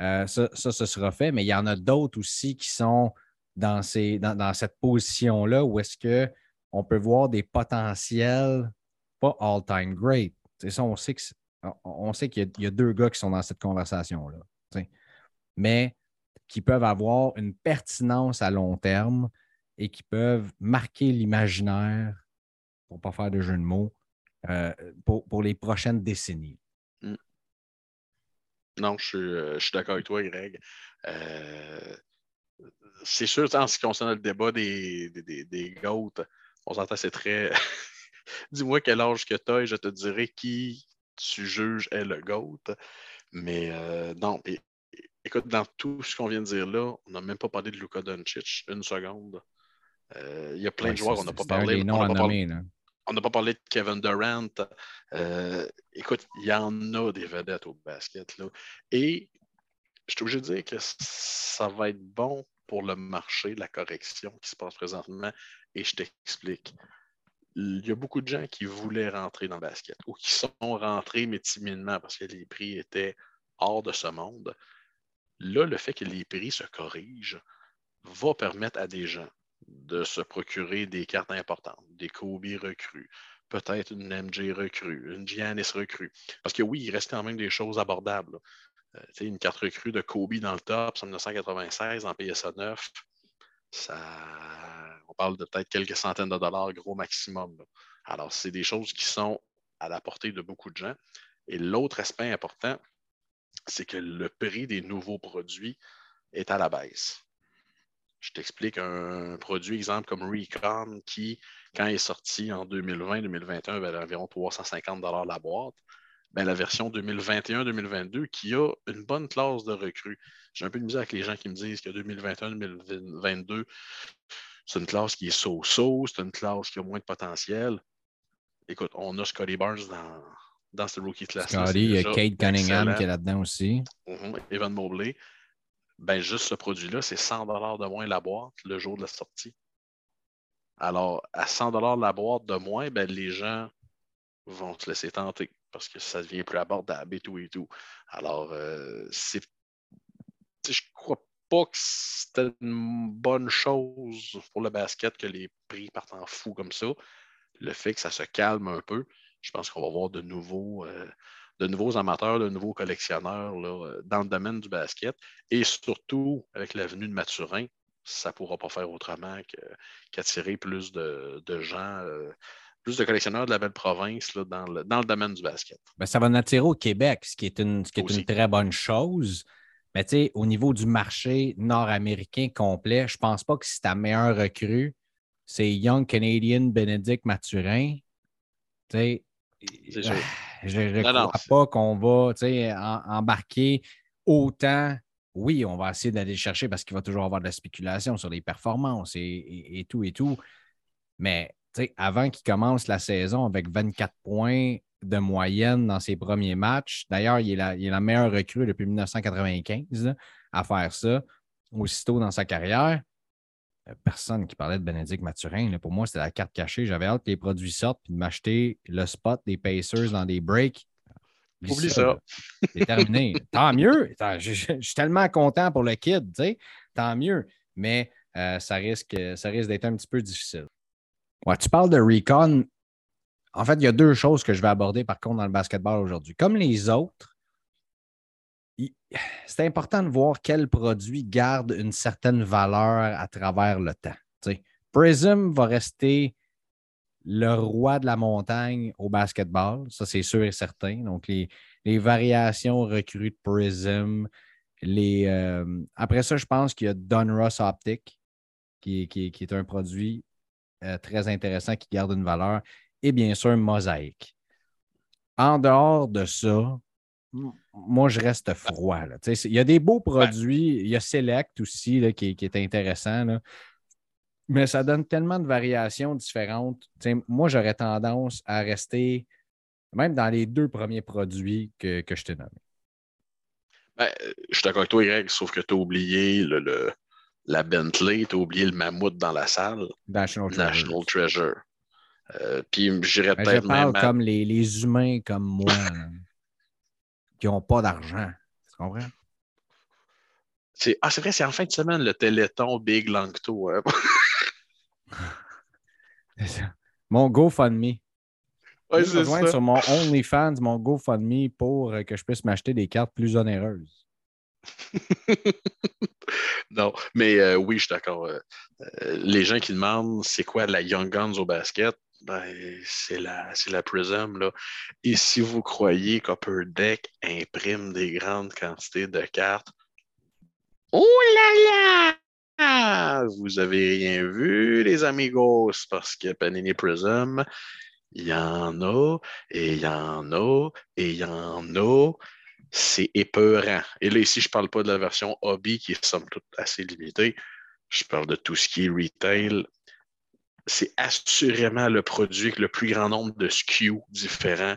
Euh, ça, ça, sera fait, mais il y en a d'autres aussi qui sont dans, cette position-là où est-ce qu'on peut voir des potentiels, pas all-time great. ça, on sait qu'il on sait qu'il y, a deux gars qui sont dans cette conversation-là. Mais qui peuvent avoir une pertinence à long terme et qui peuvent marquer l'imaginaire, pour ne pas faire de jeu de mots, euh, pour, les prochaines décennies. Non, euh, je suis, d'accord avec toi, Greg. Euh, c'est sûr, en ce qui concerne le débat des, des, des, GOAT, on s'entend, c'est très. Dis-moi quel âge que tu as et je te dirai qui tu juges est le GOAT. Mais non, Écoute, dans tout ce qu'on vient de dire là, on n'a même pas parlé de Luka Doncic une seconde. Euh, il y a plein de joueurs, on n'a pas parlé. On n'a pas, parlé de Kevin Durant. Euh, écoute, il y en a des vedettes au basket. Là. Et je suis obligé de dire que ça va être bon pour le marché, la correction qui se passe présentement. Et je t'explique. Il y a beaucoup de gens qui voulaient rentrer dans le basket ou qui sont rentrés, mais timidement parce que les prix étaient hors de ce monde. Là, le fait que les prix se corrigent va permettre à des gens de se procurer des cartes importantes, des Kobe recrues, peut-être une MJ recrue, une Giannis recrue. Parce que oui, il reste quand même des choses abordables. Euh, une carte recrue de Kobe dans le top, en 1996, en PSA 9, ça, on parle de peut-être quelques centaines de dollars, gros maximum. Alors, c'est des choses qui sont à la portée de beaucoup de gens. Et l'autre aspect important, c'est que le prix des nouveaux produits est à la baisse. Je t'explique un produit, exemple comme Recon, qui, quand il est sorti en 2020-2021, valait environ 350 la boîte. Ben, la version 2021-2022 qui a une bonne classe de recrues. J'ai un peu de misère avec les gens qui me disent que 2021-2022, c'est une classe qui est so-so, c'est une classe qui a moins de potentiel. Écoute, on a Scotty Barnes dans, dans ce rookie class. Scotty, il y a Kate Cunningham qui est là-dedans aussi. Mm-hmm. Evan Mobley. Ben, juste ce produit-là, c'est 100 de moins la boîte le jour de la sortie. Alors, à 100 de la boîte de moins, ben, les gens vont te laisser tenter parce que ça devient plus abordable et tout et tout. Alors, euh, c'est. Je crois pas que c'était une bonne chose pour le basket que les prix partent en fou comme ça. Le fait que ça se calme un peu, je pense qu'on va voir de nouveaux, euh, de nouveaux amateurs, de nouveaux collectionneurs là, dans le domaine du basket. Et surtout, avec la venue de Mathurin, ça ne pourra pas faire autrement qu'attirer plus de, gens, euh, plus de collectionneurs de la belle province là, dans, le, domaine du basket. Ben, ça va en attirer au Québec, ce qui est une, qui est une très bonne chose. Mais tu sais, au niveau du marché nord-américain complet, je ne pense pas que c'est ta meilleure recrue. C'est Young Canadian Benedict Mathurin. Tu sais, je ne crois pas qu'on va embarquer autant oui, on va essayer d'aller chercher parce qu'il va toujours avoir de la spéculation sur les performances et, tout et tout. Mais avant qu'il commence la saison avec 24 points de moyenne dans ses premiers matchs, d'ailleurs, il, est la meilleure recrue depuis 1995 à faire ça, aussitôt dans sa carrière. Euh, personne qui parlait de Bénédicte Mathurin. pour moi, c'était la carte cachée. J'avais hâte que les produits sortent et de m'acheter le spot des Pacers dans des breaks Oublie ça. C'est terminé. Tant mieux. Je, suis tellement content pour le kid, tu sais. Tant mieux. Mais euh, ça risque, ça risque d'être un petit peu difficile. Ouais, tu parles de recon. En fait, il y a deux choses que je vais aborder par contre dans le basketball aujourd'hui. Comme les autres, c'est important de voir quel produit garde une certaine valeur à travers le temps. Prism va rester le roi de la montagne au basketball. Ça, c'est sûr et certain. Donc, les, variations recrues de Prism. Les, euh, après ça, je pense qu'il y a Donruss Optic, qui, qui, est un produit euh, très intéressant qui garde une valeur. Et bien sûr, Mosaic. En dehors de ça, moi, je reste froid. Il y a des beaux produits. Il y a Select aussi qui, qui, est intéressant. Là. Mais ça donne tellement de variations différentes. moi, j'aurais tendance à rester même dans les deux premiers produits que, je t'ai nommés. Ben, je suis d'accord avec toi, Greg, sauf que tu as oublié le, la Bentley, tu as oublié le mammouth dans la salle. National Treasure. National Treasure. Euh, puis j'irais ben, peut-être même. comme les, les, humains comme moi, qui n'ont pas d'argent. Tu comprends? Ah, c'est vrai, c'est en fin de semaine le Téléthon Big Langto. Hein? mon GoFundMe. Ouais, J'ai besoin sur mon OnlyFans, mon GoFundMe pour euh, que je puisse m'acheter des cartes plus onéreuses. non, mais euh, oui, je suis d'accord. Euh, les gens qui demandent c'est quoi la Young Guns au basket, ben, c'est la, la Prism. Là. Et si vous croyez qu'Upper Deck imprime des grandes quantités de cartes, oh là là! Vous avez rien vu, les amigos, parce que Panini Prism, il y en a, et il y en a, et il y en a. C'est épeurant. Et là, ici, je ne parle pas de la version hobby qui est somme toute assez limitée. Je parle de tout ce qui est retail. C'est assurément le produit avec le plus grand nombre de SKU différents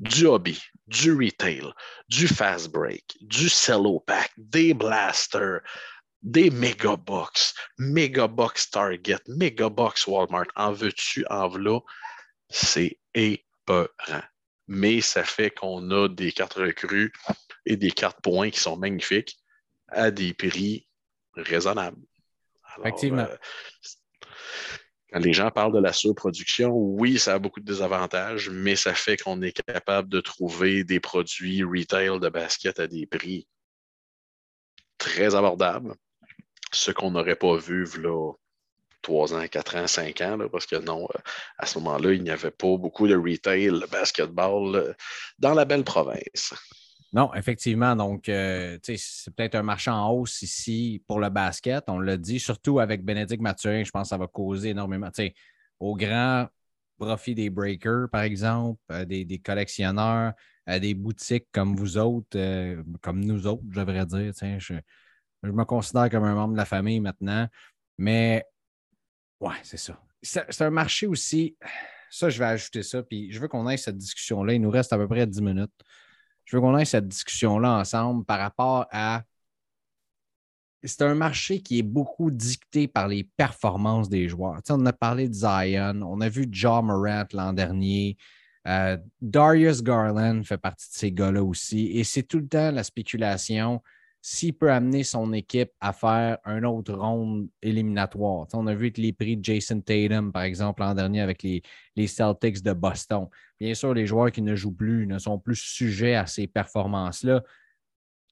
du hobby, du retail, du fast break, du cello pack, des blasters, des mégabox, mégabox Target, mégabox Walmart. En veux-tu, en voilà, c'est épeurant. Mais ça fait qu'on a des cartes recrues et des cartes points qui sont magnifiques à des prix raisonnables. Effectivement. Euh, les gens parlent de la surproduction, oui, ça a beaucoup de désavantages, mais ça fait qu'on est capable de trouver des produits retail de basket à des prix très abordables ce qu'on n'aurait pas vu là, 3 ans, 4 ans, 5 ans, parce que non, euh, à ce moment-là, il n'y avait pas beaucoup de retail basketball euh, dans la belle province. Non, effectivement. Donc, euh, c'est peut-être un marché en hausse ici pour le basket. On l'a dit, surtout avec Bénédicte Mathurin, je pense que ça va causer énormément. Au grand profit des breakers, par exemple, des, des, collectionneurs, des boutiques comme vous autres, comme nous autres, je devrais dire. Je, je me considère comme un membre de la famille maintenant. Mais ouais, c'est ça. C'est un marché aussi. Ça, je vais ajouter ça. Puis je veux qu'on ait cette discussion-là. Il nous reste à peu près 10 minutes. Je veux qu'on ait cette discussion-là ensemble par rapport à c'est un marché qui est beaucoup dicté par les performances des joueurs. on a parlé de Zion, on a vu John Morant l'an dernier. Euh, Darius Garland fait partie de ces gars-là aussi. Et c'est tout le temps la spéculation s'il peut amener son équipe à faire un autre ronde éliminatoire. on a vu les prix de Jason Tatum, par exemple, l'an dernier avec les, Celtics de Boston. Bien sûr, les joueurs qui ne jouent plus ne sont plus sujets à ces performances-là.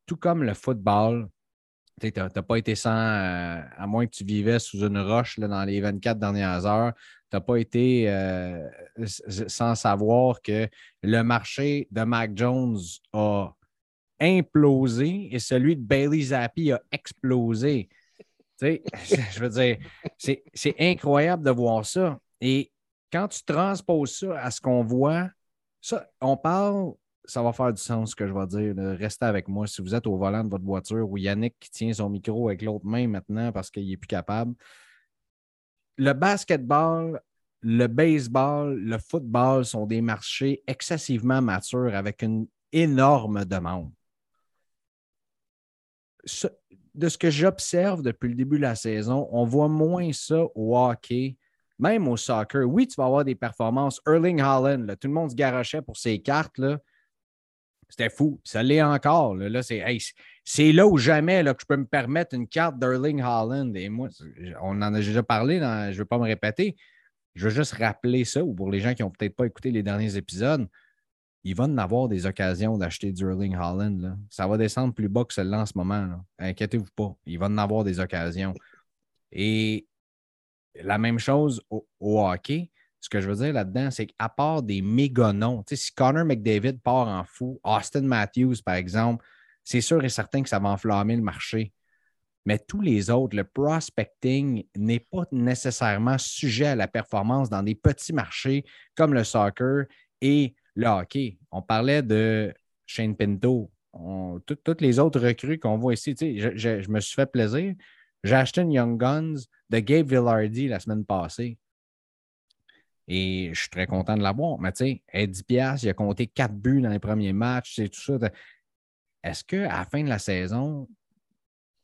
Tout comme le football, tu n'as pas été sans, euh, à moins que tu vivais sous une roche là, dans les 24 dernières heures, tu n'as pas été euh, sans savoir que le marché de Mac Jones a implosé et celui de Bailey Zappi a explosé. Je veux dire, c'est incroyable de voir ça. Et quand tu transposes ça à ce qu'on voit, ça, on parle ça va faire du sens ce que je vais dire. Restez avec moi. Si vous êtes au volant de votre voiture ou Yannick qui tient son micro avec l'autre main maintenant parce qu'il n'est plus capable. Le basketball, le baseball, le football sont des marchés excessivement matures avec une énorme demande. de ce que j'observe depuis le début de la saison, on voit moins ça au hockey, même au soccer. Oui, tu vas avoir des performances. Erling Holland, tout le monde se garochait pour ses cartes. Là. C'était fou. Ça l'est encore. Là, c'est, là où jamais là, que je peux me permettre une carte d'Erling Holland. Et moi, on en a déjà parlé, je ne veux pas me répéter. Je veux juste rappeler ça, ou pour les gens qui n'ont peut-être pas écouté les derniers épisodes, il va en avoir des occasions d'acheter du Erling Holland. Ça va descendre plus bas que celle-là en ce moment. Inquiétez-vous pas. Il va en avoir des occasions. Et la même chose au hockey ce que je veux dire là-dedans, c'est qu'à part des méga noms, si Connor McDavid part en fou, Austin Matthews, par exemple, c'est sûr et certain que ça va enflammer le marché. Mais tous les autres, le prospecting n'est pas nécessairement sujet à la performance dans des petits marchés comme le soccer et le hockey. On parlait de Shane Pinto. toutes les autres recrues qu'on voit ici, je, je, me suis fait plaisir. J'ai acheté une Young Guns de Gabe Villardy la semaine passée. Et je suis très content de l'avoir. Mais tu sais, à 10 piastres, il a compté 4 buts dans les premiers matchs, c'est tout ça. Est-ce qu'à la fin de la saison,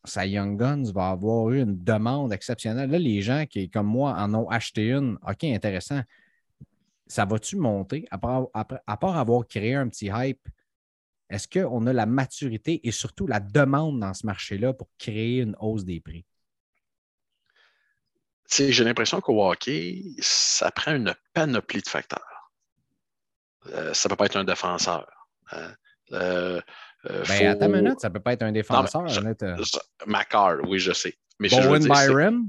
sa Young Guns va avoir eu une demande exceptionnelle? Là, les gens qui, comme moi, en ont acheté une, OK, intéressant. Ça va-tu monter? À part, à part avoir créé un petit hype, est-ce qu'on a la maturité et surtout la demande dans ce marché-là pour créer une hausse des prix? j'ai l'impression qu'au hockey, ça prend une panoplie de facteurs. Euh, ça ne peut pas être un défenseur. Hein. Euh, euh, ben, à ta minute, ça ne peut pas être un défenseur. Macar, oui, je sais. Mais Bowen Byron,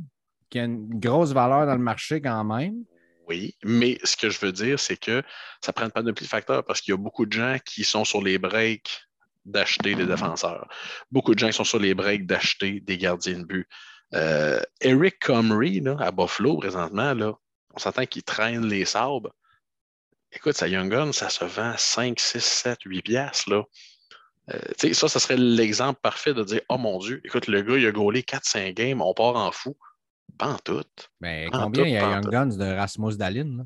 qui a une grosse valeur dans le marché quand même. Oui, mais ce que je veux dire, c'est que ça prend une panoplie de facteurs parce qu'il y a beaucoup de gens qui sont sur les breaks d'acheter des défenseurs. Beaucoup de gens qui sont sur les breaks d'acheter des gardiens de but. Euh, Eric Comrie, à Buffalo, présentement, là, on s'entend qu'il traîne les sabres. Écoute, sa Young Gun, ça se vend 5, 6, 7, 8 piastres. Là. Euh, ça, ça serait l'exemple parfait de dire Oh mon Dieu, écoute, le gars, il a gaulé 4-5 games, on part en fou. Pas en tout. Mais combien? Il y a Young Guns de Rasmus Dalin?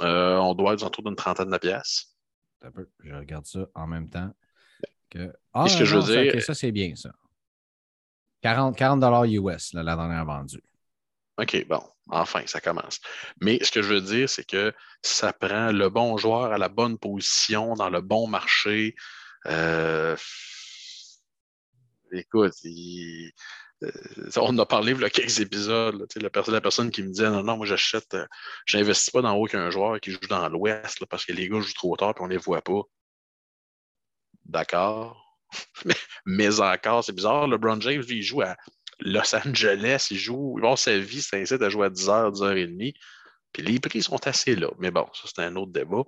Euh, on doit être autour d'une trentaine de pièces. Je regarde ça en même temps. Que... Ah, ce que je veux dire. ça, c'est bien ça. 40, 40 US, la dernière vendue. OK, bon, enfin, ça commence. Mais ce que je veux dire, c'est que ça prend le bon joueur à la bonne position, dans le bon marché. Euh, écoute, euh, on a parlé il y a quelques épisodes. la, personne, qui me disait Non, non, moi j'achète, euh, j'investis pas dans aucun joueur qui joue dans l'Ouest parce que les gars jouent trop tard et on les voit pas. D'accord. mais, encore, c'est bizarre. LeBron James, lui, il joue à Los Angeles, il joue, il sa vie, c'est incite à jouer à 10h, 10h30. Puis les prix sont assez là. Mais bon, ça, c'est un autre débat.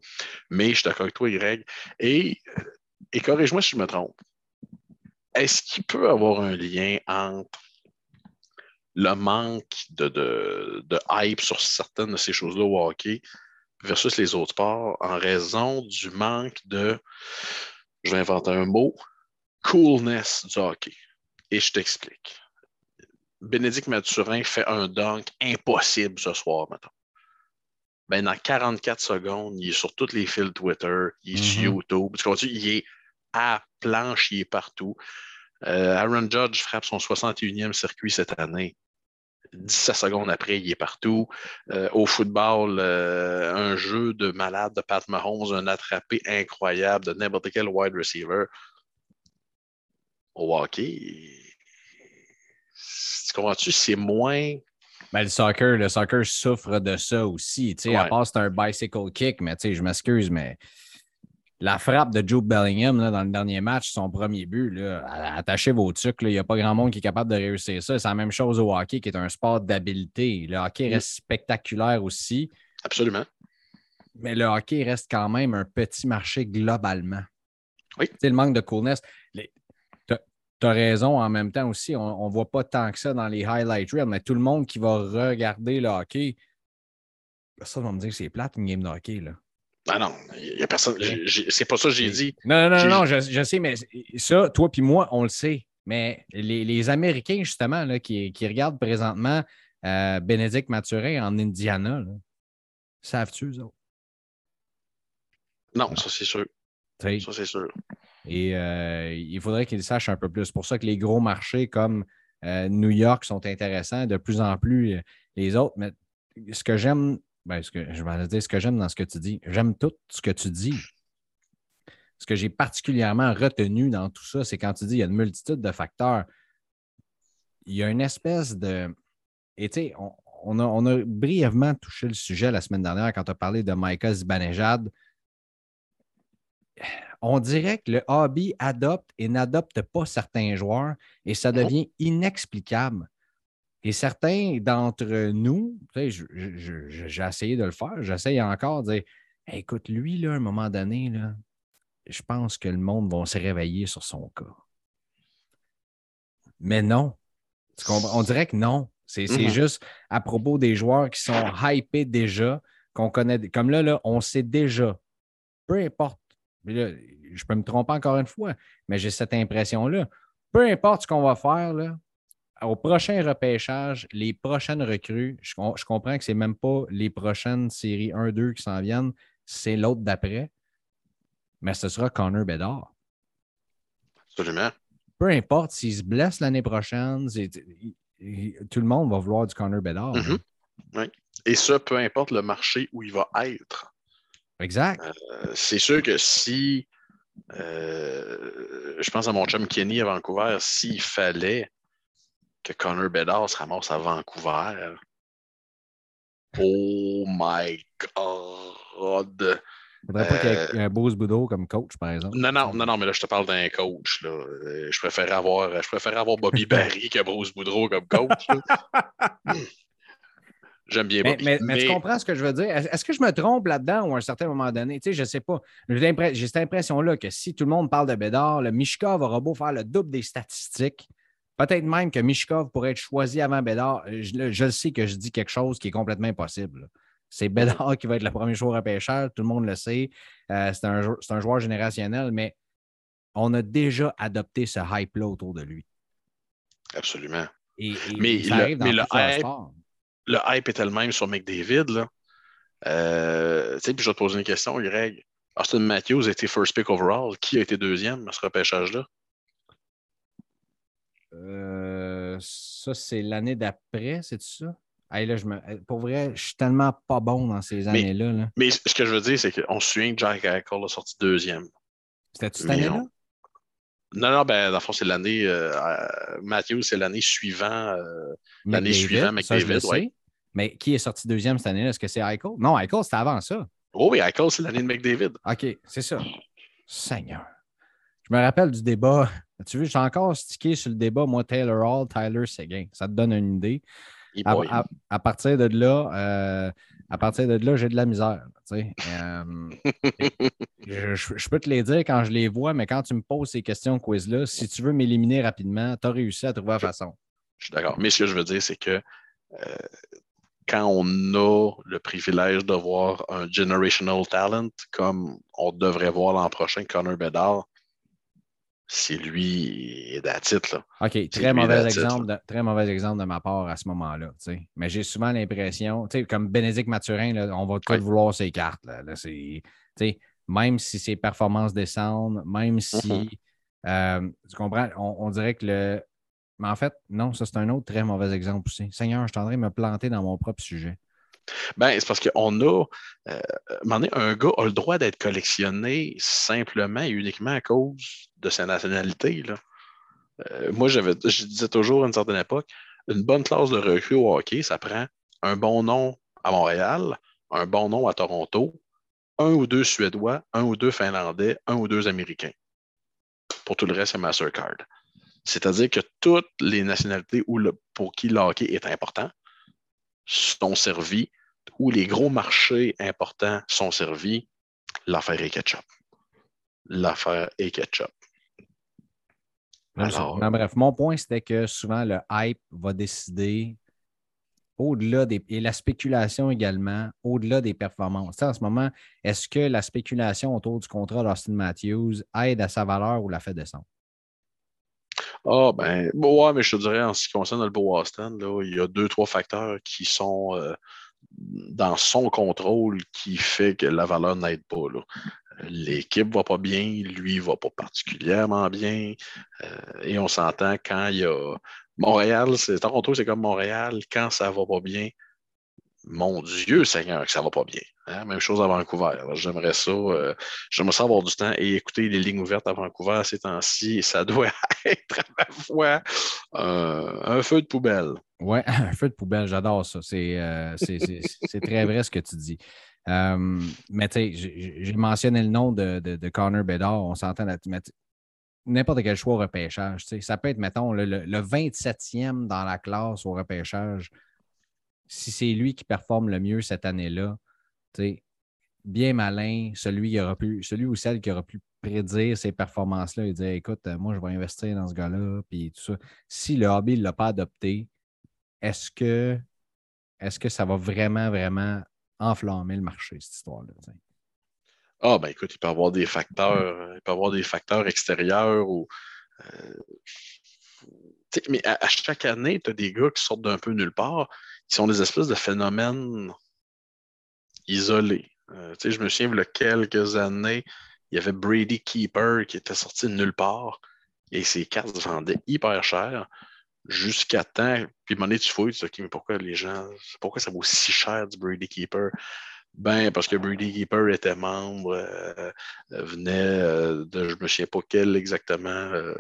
Mais je suis d'accord avec toi, Greg. Et, et corrige-moi si je me trompe. Est-ce qu'il peut avoir un lien entre le manque de, de, de hype sur certaines de ces choses-là au hockey versus les autres sports en raison du manque de, je vais inventer un mot, coolness du hockey? Et je t'explique. Bénédicte Mathurin fait un dunk impossible ce soir, maintenant. Ben, dans 44 secondes, il est sur tous les fils Twitter, il est sur mm-hmm. YouTube. il est à planche, il est partout. Euh, Aaron Judge frappe son 61e circuit cette année. 17 secondes après, il est partout. Euh, au football, euh, un jeu de malade de Pat Mahomes, un attrapé incroyable de n'importe quel wide receiver. Au hockey, tu comprends-tu? C'est moins. Ben, le soccer, le soccer souffre de ça aussi. À part c'est un bicycle kick, mais je m'excuse, mais la frappe de Joe Bellingham dans le dernier match, son premier but, là, attachez vos trucs. Il n'y a pas grand monde qui est capable de réussir ça. C'est la même chose au hockey, qui est un sport d'habileté. Le hockey reste spectaculaire aussi. Absolument. Mais le hockey reste quand même un petit marché globalement. Oui. le manque de coolness. Tu as raison en même temps aussi. On ne voit pas tant que ça dans les highlight reels, mais tout le monde qui va regarder le hockey, ça va me dire que c'est plate une game de hockey. Là. Ah non, il n'y a personne. C'est pas ça que j'ai dit. Non, non, non, non je, sais, mais ça, toi puis moi, on le sait. Mais les, Américains, justement, là, qui, regardent présentement euh, Bénédicte Mathurin en Indiana, savent-tu, eux autres? Non, ça c'est sûr. Ça c'est sûr. Et euh, il faudrait qu'ils sachent un peu plus. C'est pour ça que les gros marchés comme euh, New York sont intéressants, de plus en plus les autres. Mais ce que j'aime ben, ce que, je vais dire ce que j'aime dans ce que tu dis. J'aime tout ce que tu dis. Ce que j'ai particulièrement retenu dans tout ça, c'est quand tu dis qu'il y a une multitude de facteurs. Il y a une espèce de. Et tu sais, on, a, brièvement touché le sujet la semaine dernière quand tu as parlé de Micah Zibanejad. On dirait que le hobby adopte et n'adopte pas certains joueurs et ça devient inexplicable. Et certains d'entre nous, j'ai essayé de le faire, j'essaye encore de dire écoute, lui, là, à un moment donné, là, je pense que le monde va se réveiller sur son cas. Mais non. On dirait que non. C'est mm-hmm. juste à propos des joueurs qui sont hypés déjà, qu'on connaît. Comme là, là, on sait déjà. Peu importe. je peux me tromper encore une fois, mais j'ai cette impression-là. Peu importe ce qu'on va faire, là, au prochain repêchage, les prochaines recrues, je, comprends que ce n'est même pas les prochaines séries 1-2 qui s'en viennent, c'est l'autre d'après. Mais ce sera Connor Bedard. Absolument. Peu importe s'il se blesse l'année prochaine, tout le monde va vouloir du Connor Bedard. Mm-hmm. oui. Et ça, peu importe le marché où il va être. Exact. Euh, c'est sûr que si, euh, je pense à mon chum Kenny à Vancouver, s'il fallait que Connor Bedard se ramasse à Vancouver. Oh my God! Il faudrait pas qu'il y ait euh, un Bruce Boudreau comme coach, par exemple. Non, non, non, non, mais là, je te parle d'un coach. Là. Euh, je, préfère avoir, je préfère avoir Bobby Barry que Bruce Boudreau comme coach. J'aime bien Bobby. Mais, mais, tu comprends ce que je veux dire? Est-ce que je me trompe là-dedans ou à un certain moment donné? Tu sais, je ne sais pas. J'ai cette impression-là que si tout le monde parle de Bédard, le Mishkov aura beau faire le double des statistiques. Peut-être même que Mishkov pourrait être choisi avant Bédard. Je, je, sais que je dis quelque chose qui est complètement impossible. C'est Bédard qui va être le premier joueur à pêcheur, tout le monde le sait. Euh, c'est un, joueur générationnel, mais on a déjà adopté ce hype-là autour de lui. Absolument. mais, le, hype, le, hype, est le même sur McDavid. Là. Euh, puis je vais te poser une question, Greg. Austin Matthews a été first pick overall. Qui a été deuxième à ce repêchage-là? Euh, ça, c'est l'année d'après, c'est ça? là, je me... Pour vrai, je suis tellement pas bon dans ces années-là. Mais ce que je veux dire, c'est qu'on se souvient que Jack Eichel a sorti deuxième. C'était cette année-là? Non, non, ben, dans le fond, c'est l'année. Euh, Matthew, c'est l'année suivant. Euh, l'année suivante, McDavid. Ouais. Mais qui est sorti deuxième cette année-là? Est-ce que c'est Eichel? Non, Eichel, c'était avant ça. Oh oui, Eichel, c'est l'année de McDavid. OK, c'est ça. Seigneur. Je me rappelle du débat. Tu veux, je suis encore stické sur le débat, moi, Taylor Hall, Tyler Seguin. Ça te donne une idée. À, partir de là, euh, à partir de là, j'ai de la misère. Euh, je, peux te les dire quand je les vois, mais quand tu me poses ces questions quiz-là, si tu veux m'éliminer rapidement, tu as réussi à trouver la façon. Je suis d'accord. Mais ce que je veux dire, c'est que euh, quand on a le privilège de voir un generational talent comme on devrait voir l'an prochain Connor Bedard, c'est lui et titre. OK, très mauvais, exemple de, très mauvais exemple de ma part à ce moment-là. Mais j'ai souvent l'impression, comme Bénédicte Mathurin, on va tout vouloir ses cartes. Là. même si ses performances descendent, même si mm-hmm. Euh, tu comprends? On, dirait que le. Mais en fait, non, ça, c'est un autre très mauvais exemple aussi. Seigneur, je train de me planter dans mon propre sujet. Ben, c'est parce qu'on a. Euh, un gars a le droit d'être collectionné simplement et uniquement à cause de sa nationalité. Euh, moi, je disais toujours à une certaine époque, une bonne classe de recrue au hockey, ça prend un bon nom à Montréal, un bon nom à Toronto, un ou deux Suédois, un ou deux Finlandais, un ou deux Américains. Pour tout le reste, c'est Mastercard. C'est-à-dire que toutes les nationalités pour qui le hockey est important sont servies, où les gros marchés importants sont servis, l'affaire est ketchup. L'affaire est ketchup. bref, mon point, c'était que souvent le hype va décider au-delà des. et la spéculation également, au-delà des performances. en ce moment, est-ce que la spéculation autour du contrat d'Austin Matthews aide à sa valeur ou la fait descendre? Ah, ben, ouais, mais je te dirais, en ce qui concerne le Beau Austin, là, il y a deux, trois facteurs qui sont euh, dans son contrôle qui fait que la valeur n'aide pas. L'équipe ne va pas bien, lui ne va pas particulièrement bien. Euh, et on s'entend quand il y a Montréal, c'est Toronto, c'est comme Montréal. Quand ça va pas bien, mon Dieu Seigneur, que ça va pas bien. Hein. Même chose à Vancouver. J'aimerais ça. Euh, j'aimerais ça avoir du temps et écouter les lignes ouvertes à Vancouver ces temps-ci. Ça doit être à la fois un feu de poubelle. Oui, un feu de poubelle, j'adore ça. C'est euh, très vrai ce que tu dis. Euh, mais tu sais, j'ai mentionné le nom de, de, Connor Bedard. On s'entend là-dessus n'importe quel choix au repêchage. Ça peut être, mettons, le, 27e dans la classe au repêchage. Si c'est lui qui performe le mieux cette année-là, bien malin, celui, aura pu, celui ou celle qui aura pu prédire ces performances-là et dire écoute, moi, je vais investir dans ce gars-là, puis tout ça. Si le hobby ne l'a pas adopté, est-ce que, est que ça va vraiment, vraiment enflammer le marché, cette histoire-là? Ah, ben écoute, il peut y avoir des facteurs, il peut avoir des facteurs extérieurs ou. Euh, mais à, chaque année, tu as des gars qui sortent d'un peu nulle part, qui sont des espèces de phénomènes isolés. Euh, je me souviens, il y a quelques années, il y avait Brady Keeper qui était sorti de nulle part et ses cartes vendaient hyper cher jusqu'à temps. Puis, à un donné, tu fouilles, tu dis, mais pourquoi les gens, pourquoi ça vaut si cher du Brady Keeper? Ben, parce que Brady Keeper était membre, euh, venait euh, de, je ne me souviens pas quelle exactement, euh,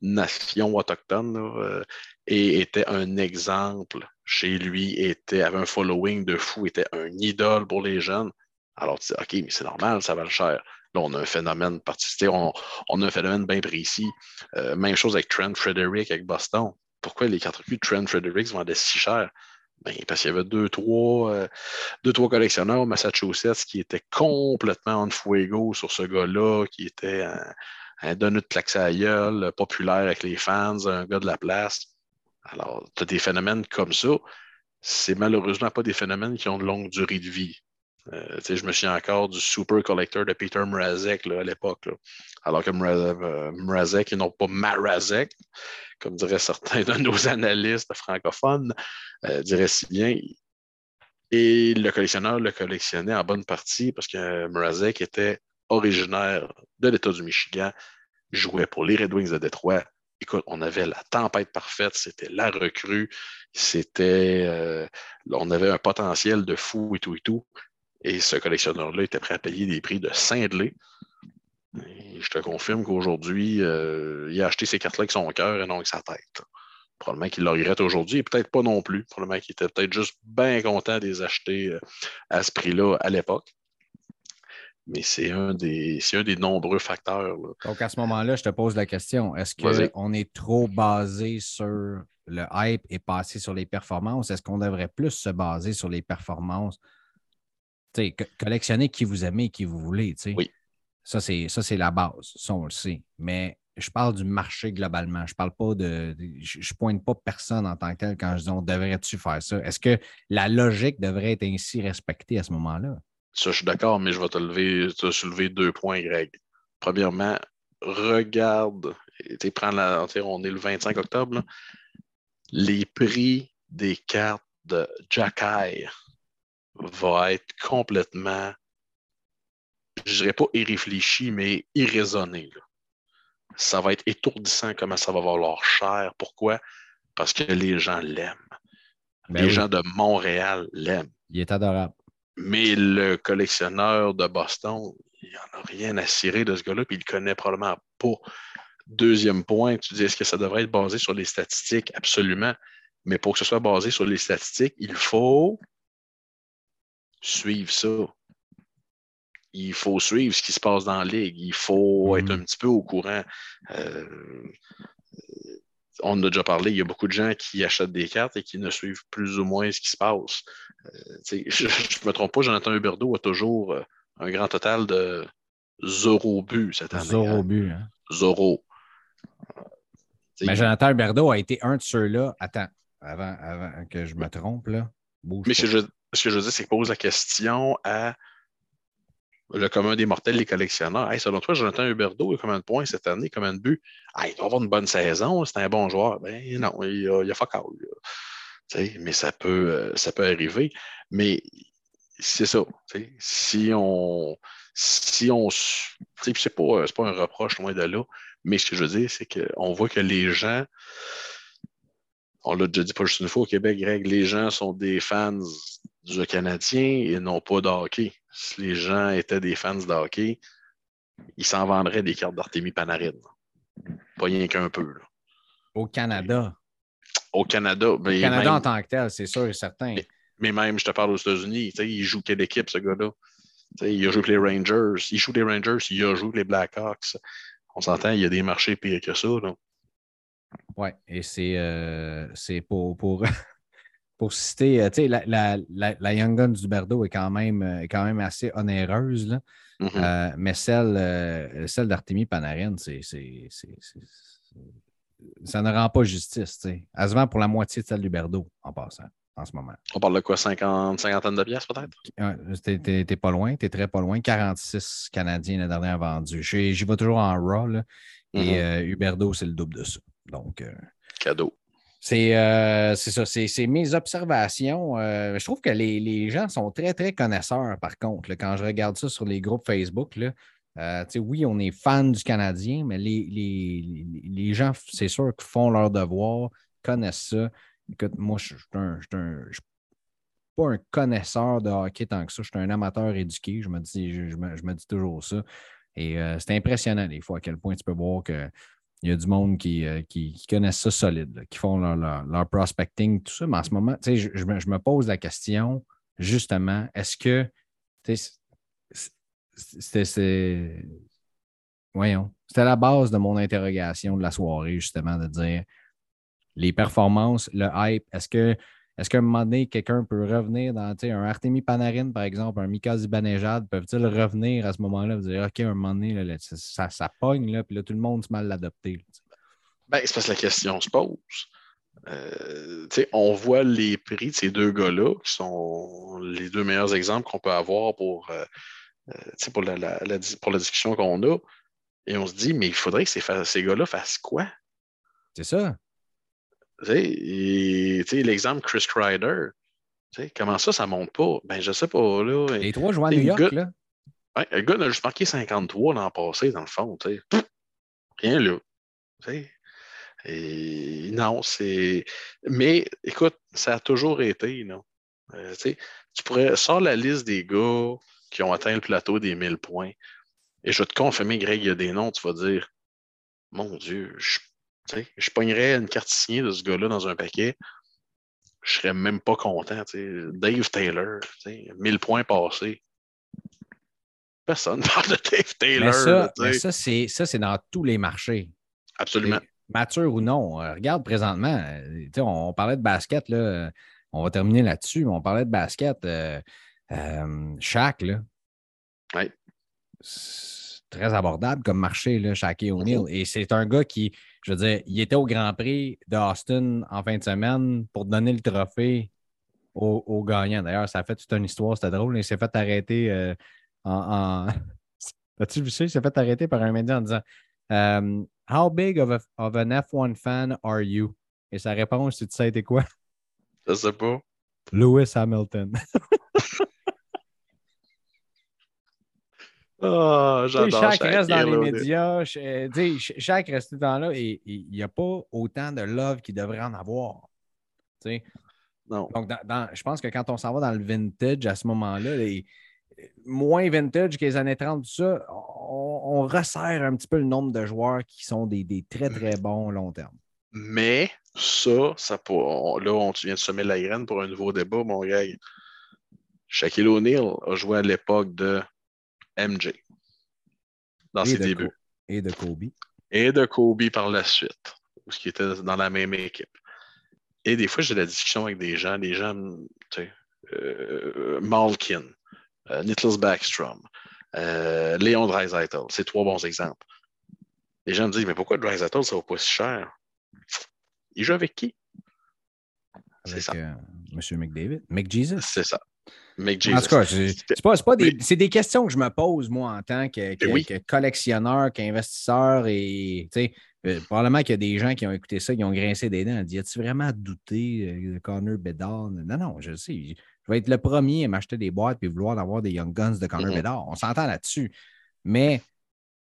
nation autochtone, et était un exemple chez lui, était, avait un following de fou, était un idole pour les jeunes. Alors tu dis, OK, mais c'est normal, ça va le cher. Là, on a un phénomène particulier, on, on, a un phénomène bien précis. même chose avec Trent Frederick avec Boston. Pourquoi les quatre de Trent Frederick vendaient si cher? Ben, parce qu'il y avait deux trois, euh, deux, trois collectionneurs au Massachusetts qui étaient complètement en fuego sur ce gars-là, qui était un, un donut de claque à gueule, populaire avec les fans, un gars de la place. Alors, tu as des phénomènes comme ça. C'est malheureusement pas des phénomènes qui ont de longue durée de vie. Euh, je me souviens encore du super collector de Peter Mrazek à l'époque. Alors que euh, Mrazek, ils n'ont pas Marazek, comme diraient certains de nos analystes francophones, euh, diraient si bien. Et le collectionneur le collectionnait en bonne partie parce que Mrazek était originaire de l'État du Michigan, jouait pour les Red Wings de Détroit. Écoute, on avait la tempête parfaite, c'était la recrue, c'était, on avait un potentiel de fou et tout et tout. Et ce collectionneur-là était prêt à payer des prix de cinglés. je te confirme qu'aujourd'hui, euh, il a acheté ces cartes-là avec son cœur et non avec sa tête. Probablement qu'il le regrette aujourd'hui et peut-être pas non plus. Probablement qu'il était peut-être juste bien content de les acheter euh, à ce prix-là à l'époque. Mais c'est un, des, un des nombreux facteurs. Donc, à ce moment-là, je te pose la question est-ce qu'on est trop basé sur le hype et passé sur les performances? Est-ce qu'on devrait plus se baser sur les performances? Collectionner qui vous aimez et qui vous voulez. Oui. Ça, c'est la base. Ça, on le sait. Mais je parle du marché globalement. Je parle pas de. je, ne pointe pas personne en tant que tel quand je dis on devrait-tu faire ça? Est-ce que la logique devrait être ainsi respectée à ce moment-là? Ça, je suis d'accord, mais je vais te lever, te soulever deux points, Greg. Premièrement, regarde, prends la, on est le 25 octobre, les prix des cartes de Jacky va être complètement, je dirais pas irréfléchi, mais irraisonné. ça va être étourdissant comment ça va valoir cher. Pourquoi? Parce que les gens l'aiment. Ben les oui, gens de Montréal l'aiment. Il est adorable. Mais le collectionneur de Boston, il n'en a rien à cirer de ce gars-là, puis il le connaît probablement pas. Deuxième point, tu dis est-ce que ça devrait être basé sur les statistiques? Absolument. Mais pour que ce soit basé sur les statistiques, il faut suivre ça. Il faut suivre ce qui se passe dans la ligue. Il faut être un petit peu au courant. Euh, on en a déjà parlé, il y a beaucoup de gens qui achètent des cartes et qui ne suivent plus ou moins ce qui se passe. Euh, je ne me trompe pas, Jonathan Huberdeau a toujours euh, un grand total de zéro but cette année. Zéro hein. but. hein. Zéro. Mais Jonathan Huberdeau a été un de ceux-là. Attends, avant, avant que je me trompe, là. Bouge Mais ce que, je, ce que je veux dire, c'est qu'il pose la question à le commun des mortels, les collectionneurs. Hey, selon toi, Jonathan Huberdeau, il a combien de points cette année, combien de buts? Ah, il doit avoir une bonne saison, c'est un bon joueur. Ben non, il a, il a fuck mais ça peut, euh, ça peut arriver. Mais c'est ça. Si on. Si on. C'est pas, euh, pas un reproche loin de là. Mais ce que je veux dire, c'est qu'on voit que les gens. On l'a déjà dit pas juste une fois au Québec, Greg, les gens sont des fans du Canadien et non pas de hockey. Si les gens étaient des fans de hockey, ils s'en vendraient des cartes d'Artémis Panarin. Pas rien qu'un peu. là. Au Canada. Au Canada, Au Canada même- en tant que tel, c'est sûr et certain. Mais- mais même, je te parle aux États-Unis, il joue quelle équipe, ce gars-là? Il a joué avec les Rangers. Il joue les Rangers, il a joué les Blackhawks. On s'entend, il y a des marchés pires que ça. là. Oui, et c'est euh, pour, pour, pour citer, euh, tu sais, la, la, la, la Young Guns du Berdo est quand même, euh, est quand même assez onéreuse, là. Mhm. Euh, mais celle, celle d'Artémis Panarin, c'est, ça ne rend pas justice. tu sais. Elle se vend pour la moitié de celle du Berdo en passant, en ce moment. On parle de quoi, 50, cinquantaine de pièces peut-être? T'es, pas loin, t'es très pas loin. 46 Canadiens la dernière vendue. J'y vais toujours en Raw, là, et Mhm. euh, Huberdo, c'est le double de ça. Donc, euh, Cadeau. C'est euh, c'est ça, c'est mes observations. Euh, je trouve que les, les gens sont très, très connaisseurs, par contre. là, quand je regarde ça sur les groupes Facebook, là, euh, oui, on est fan du Canadien, mais les, les, les- gens, c'est sûr, qui font leur devoir, connaissent ça. Écoute, moi, je suis pas un connaisseur de hockey tant que ça. Je suis un amateur éduqué. Je me dis, je, me, je me dis toujours ça. Et c'est impressionnant des fois à quel point tu peux voir que il y a du monde qui, euh, qui, connaissent ça solide, qui font leur, leur- prospecting, tout ça. Mais en ce moment, je, je me, je me pose la question, justement, est-ce que, c'était, voyons, c'était la base de mon interrogation de la soirée, justement, de dire les performances, le hype, est-ce que, est-ce qu'à un moment donné, quelqu'un peut revenir dans, un Artemi Panarin, par exemple, un Mika Zibanejad, peuvent-ils revenir à ce moment-là? Et dire, OK, à un moment donné, là, là, ça, ça, pogne, là, puis là, tout le monde se mal l'adopter. Ben, c'est parce que la question se pose. Euh, on voit les prix de ces deux gars-là, qui sont les deux meilleurs exemples qu'on peut avoir pour, euh, euh, pour, la, la- la dis- pour la discussion qu'on a. Et on se dit, mais il faudrait que ces, ces gars-là fassent quoi? C'est ça. Et, l'exemple Chris sais, comment ça, ça monte pas? Ben, je sais pas, là. Les trois jouent à New York, gars- là. Ouais, le gars a juste marqué 53 l'an passé, dans le fond. Pff, Rien là. Tu sais. Et non, c'est. Mais écoute, ça a toujours été, non. Euh, tu pourrais sors la liste des gars qui ont atteint le plateau des 1000 points. Et je vais te confirmer, Greg, il y a des noms, tu vas dire Mon Dieu, je, tu je pognerais une carte signée de ce gars-là dans un paquet. Je serais même pas content. Dave Taylor, tu sais, 1000 points passés. Personne ne parle de Dave Taylor. Mais ça, mais c'est, ça, c'est dans tous les marchés. Absolument. Mature ou non. euh, regarde présentement, euh, tu sais, on, on parlait de basket, là, euh, on va terminer là-dessus, mais on parlait de basket. Euh, euh, Shaq, là. Ouais. Très abordable comme marché, là, Shaq Mhm. O'Neal. Et c'est un gars qui, je veux dire, il était au Grand Prix de Austin en fin de semaine pour donner le trophée au, au gagnant. D'ailleurs, ça a fait toute une histoire, c'était drôle. Il s'est fait arrêter euh, en. en... As-tu vu ça? Il s'est fait arrêter par un média en disant um, How big of, a, of an F1 fan are you? Et sa réponse, tu sais, c'était quoi? Je sais pas. Lewis Hamilton. Oh, j'adore Shaq reste dans les médias. Shaq reste tout le temps là et il n'y a pas autant de love qu'il devrait en avoir. Non. Donc, je pense que quand on s'en va dans le vintage à ce moment-là, moins vintage que les années 30, tout ça, on, resserre un petit peu le nombre de joueurs qui sont des, très, très bons long terme. Mais ça, ça là, on, tu viens de semer la graine pour un nouveau débat, mon gars. Shaquille O'Neal a joué à l'époque de MJ dans ses débuts. et de Kobe. Et de Kobe par la suite, ce qui était dans la même équipe. Et des fois, j'ai la discussion avec des gens, des gens, tu sais, euh, Malkin, euh, Nicholas Backstrom, euh, Léon Dreisaitl. C'est trois bons exemples. Les gens me disent, mais pourquoi Dreisaitl, ça vaut pas si cher? Il joue avec qui? C'est ça. Monsieur McDavid. McJesus. C'est ça. En tout cas, c'est pas, pas des, des questions que je me pose, moi, en tant que, que, collectionneur, qu'investisseur. Et euh, probablement qu'il y a des gens qui ont écouté ça, qui ont grincé des dents. Dit As-tu vraiment douté euh, de Connor Bedard? Non, non, je sais. Je vais être le premier à m'acheter des boîtes et vouloir avoir des Young Guns de Connor mm-hmm. Bedard. On s'entend là-dessus. Mais,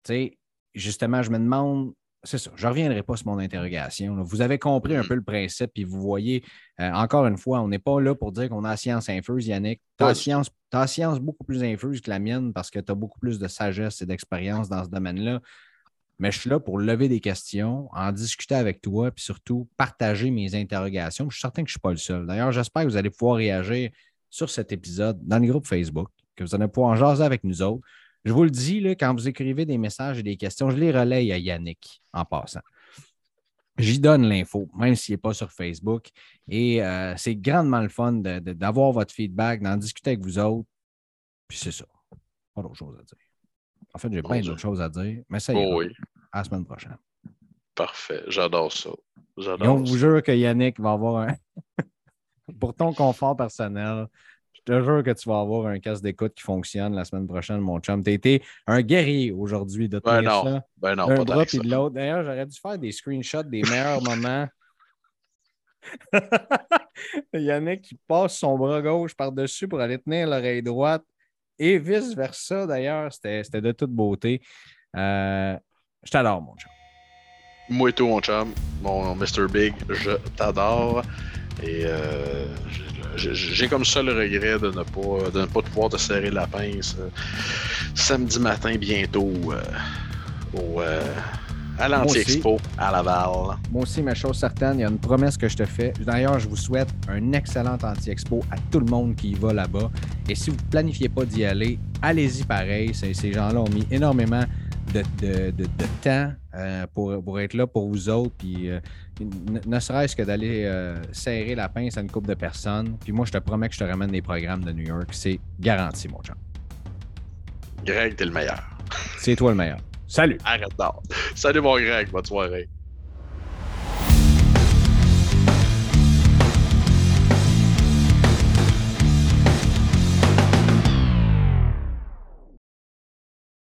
tu sais, justement, je me demande c'est ça. Je ne reviendrai pas sur mon interrogation. Vous avez compris un mm. peu le principe, puis vous voyez, euh, encore une fois, on n'est pas là pour dire qu'on a science infuse, Yannick. Tu as, science, science beaucoup plus infuse que la mienne parce que tu as beaucoup plus de sagesse et d'expérience dans ce domaine-là. Mais je suis là pour lever des questions, en discuter avec toi, puis surtout partager mes interrogations. Je suis certain que je ne suis pas le seul. D'ailleurs, j'espère que vous allez pouvoir réagir sur cet épisode dans le groupe Facebook, que vous allez pouvoir en jaser avec nous autres. Je vous le dis, là, quand vous écrivez des messages et des questions, je les relaye à Yannick en passant. J'y donne l'info, même s'il n'est pas sur Facebook. Et euh, c'est grandement le fun d'avoir votre feedback, d'en discuter avec vous autres. Puis c'est ça. Pas d'autre chose à dire. En fait, j'ai plein d'autres choses à dire, mais ça y est. Oh oui. À la semaine prochaine. Parfait. J'adore ça. Et on vous jure que Yannick va avoir un. Pour ton confort personnel, te jure que tu vas avoir un casque d'écoute qui fonctionne la semaine prochaine, mon chum. Tu été un guerrier aujourd'hui de ben non, ça. Ben non, bras et de l'autre. D'ailleurs, j'aurais dû faire des screenshots des meilleurs moments. Yannick qui passe son bras gauche par-dessus pour aller tenir l'oreille droite et vice-versa. D'ailleurs, c'était de toute beauté. Euh, je t'adore, mon chum. Moi et tout, mon chum. Mon Mr. Big, je t'adore. Et euh, j'ai comme ça le regret de ne pas, de ne pas pouvoir te serrer la pince euh, samedi matin bientôt euh, au, à l'Anti-Expo à Laval. Moi aussi, ma chose certaine, il y a une promesse que je te fais. D'ailleurs, je vous souhaite un excellent Anti-Expo à tout le monde qui y va là-bas. Et si vous ne planifiez pas d'y aller, allez-y pareil. Ces gens-là ont mis énormément de, temps pour, pour, être là pour vous autres. Puis ne serait-ce que d'aller euh, serrer la pince à une couple de personnes. Puis moi, je te promets que je te ramène des programmes de New York. C'est garanti, mon chum. Greg, t'es le meilleur. C'est toi le meilleur. Salut. Arrête d'or. Salut, mon Greg. Bonne soirée.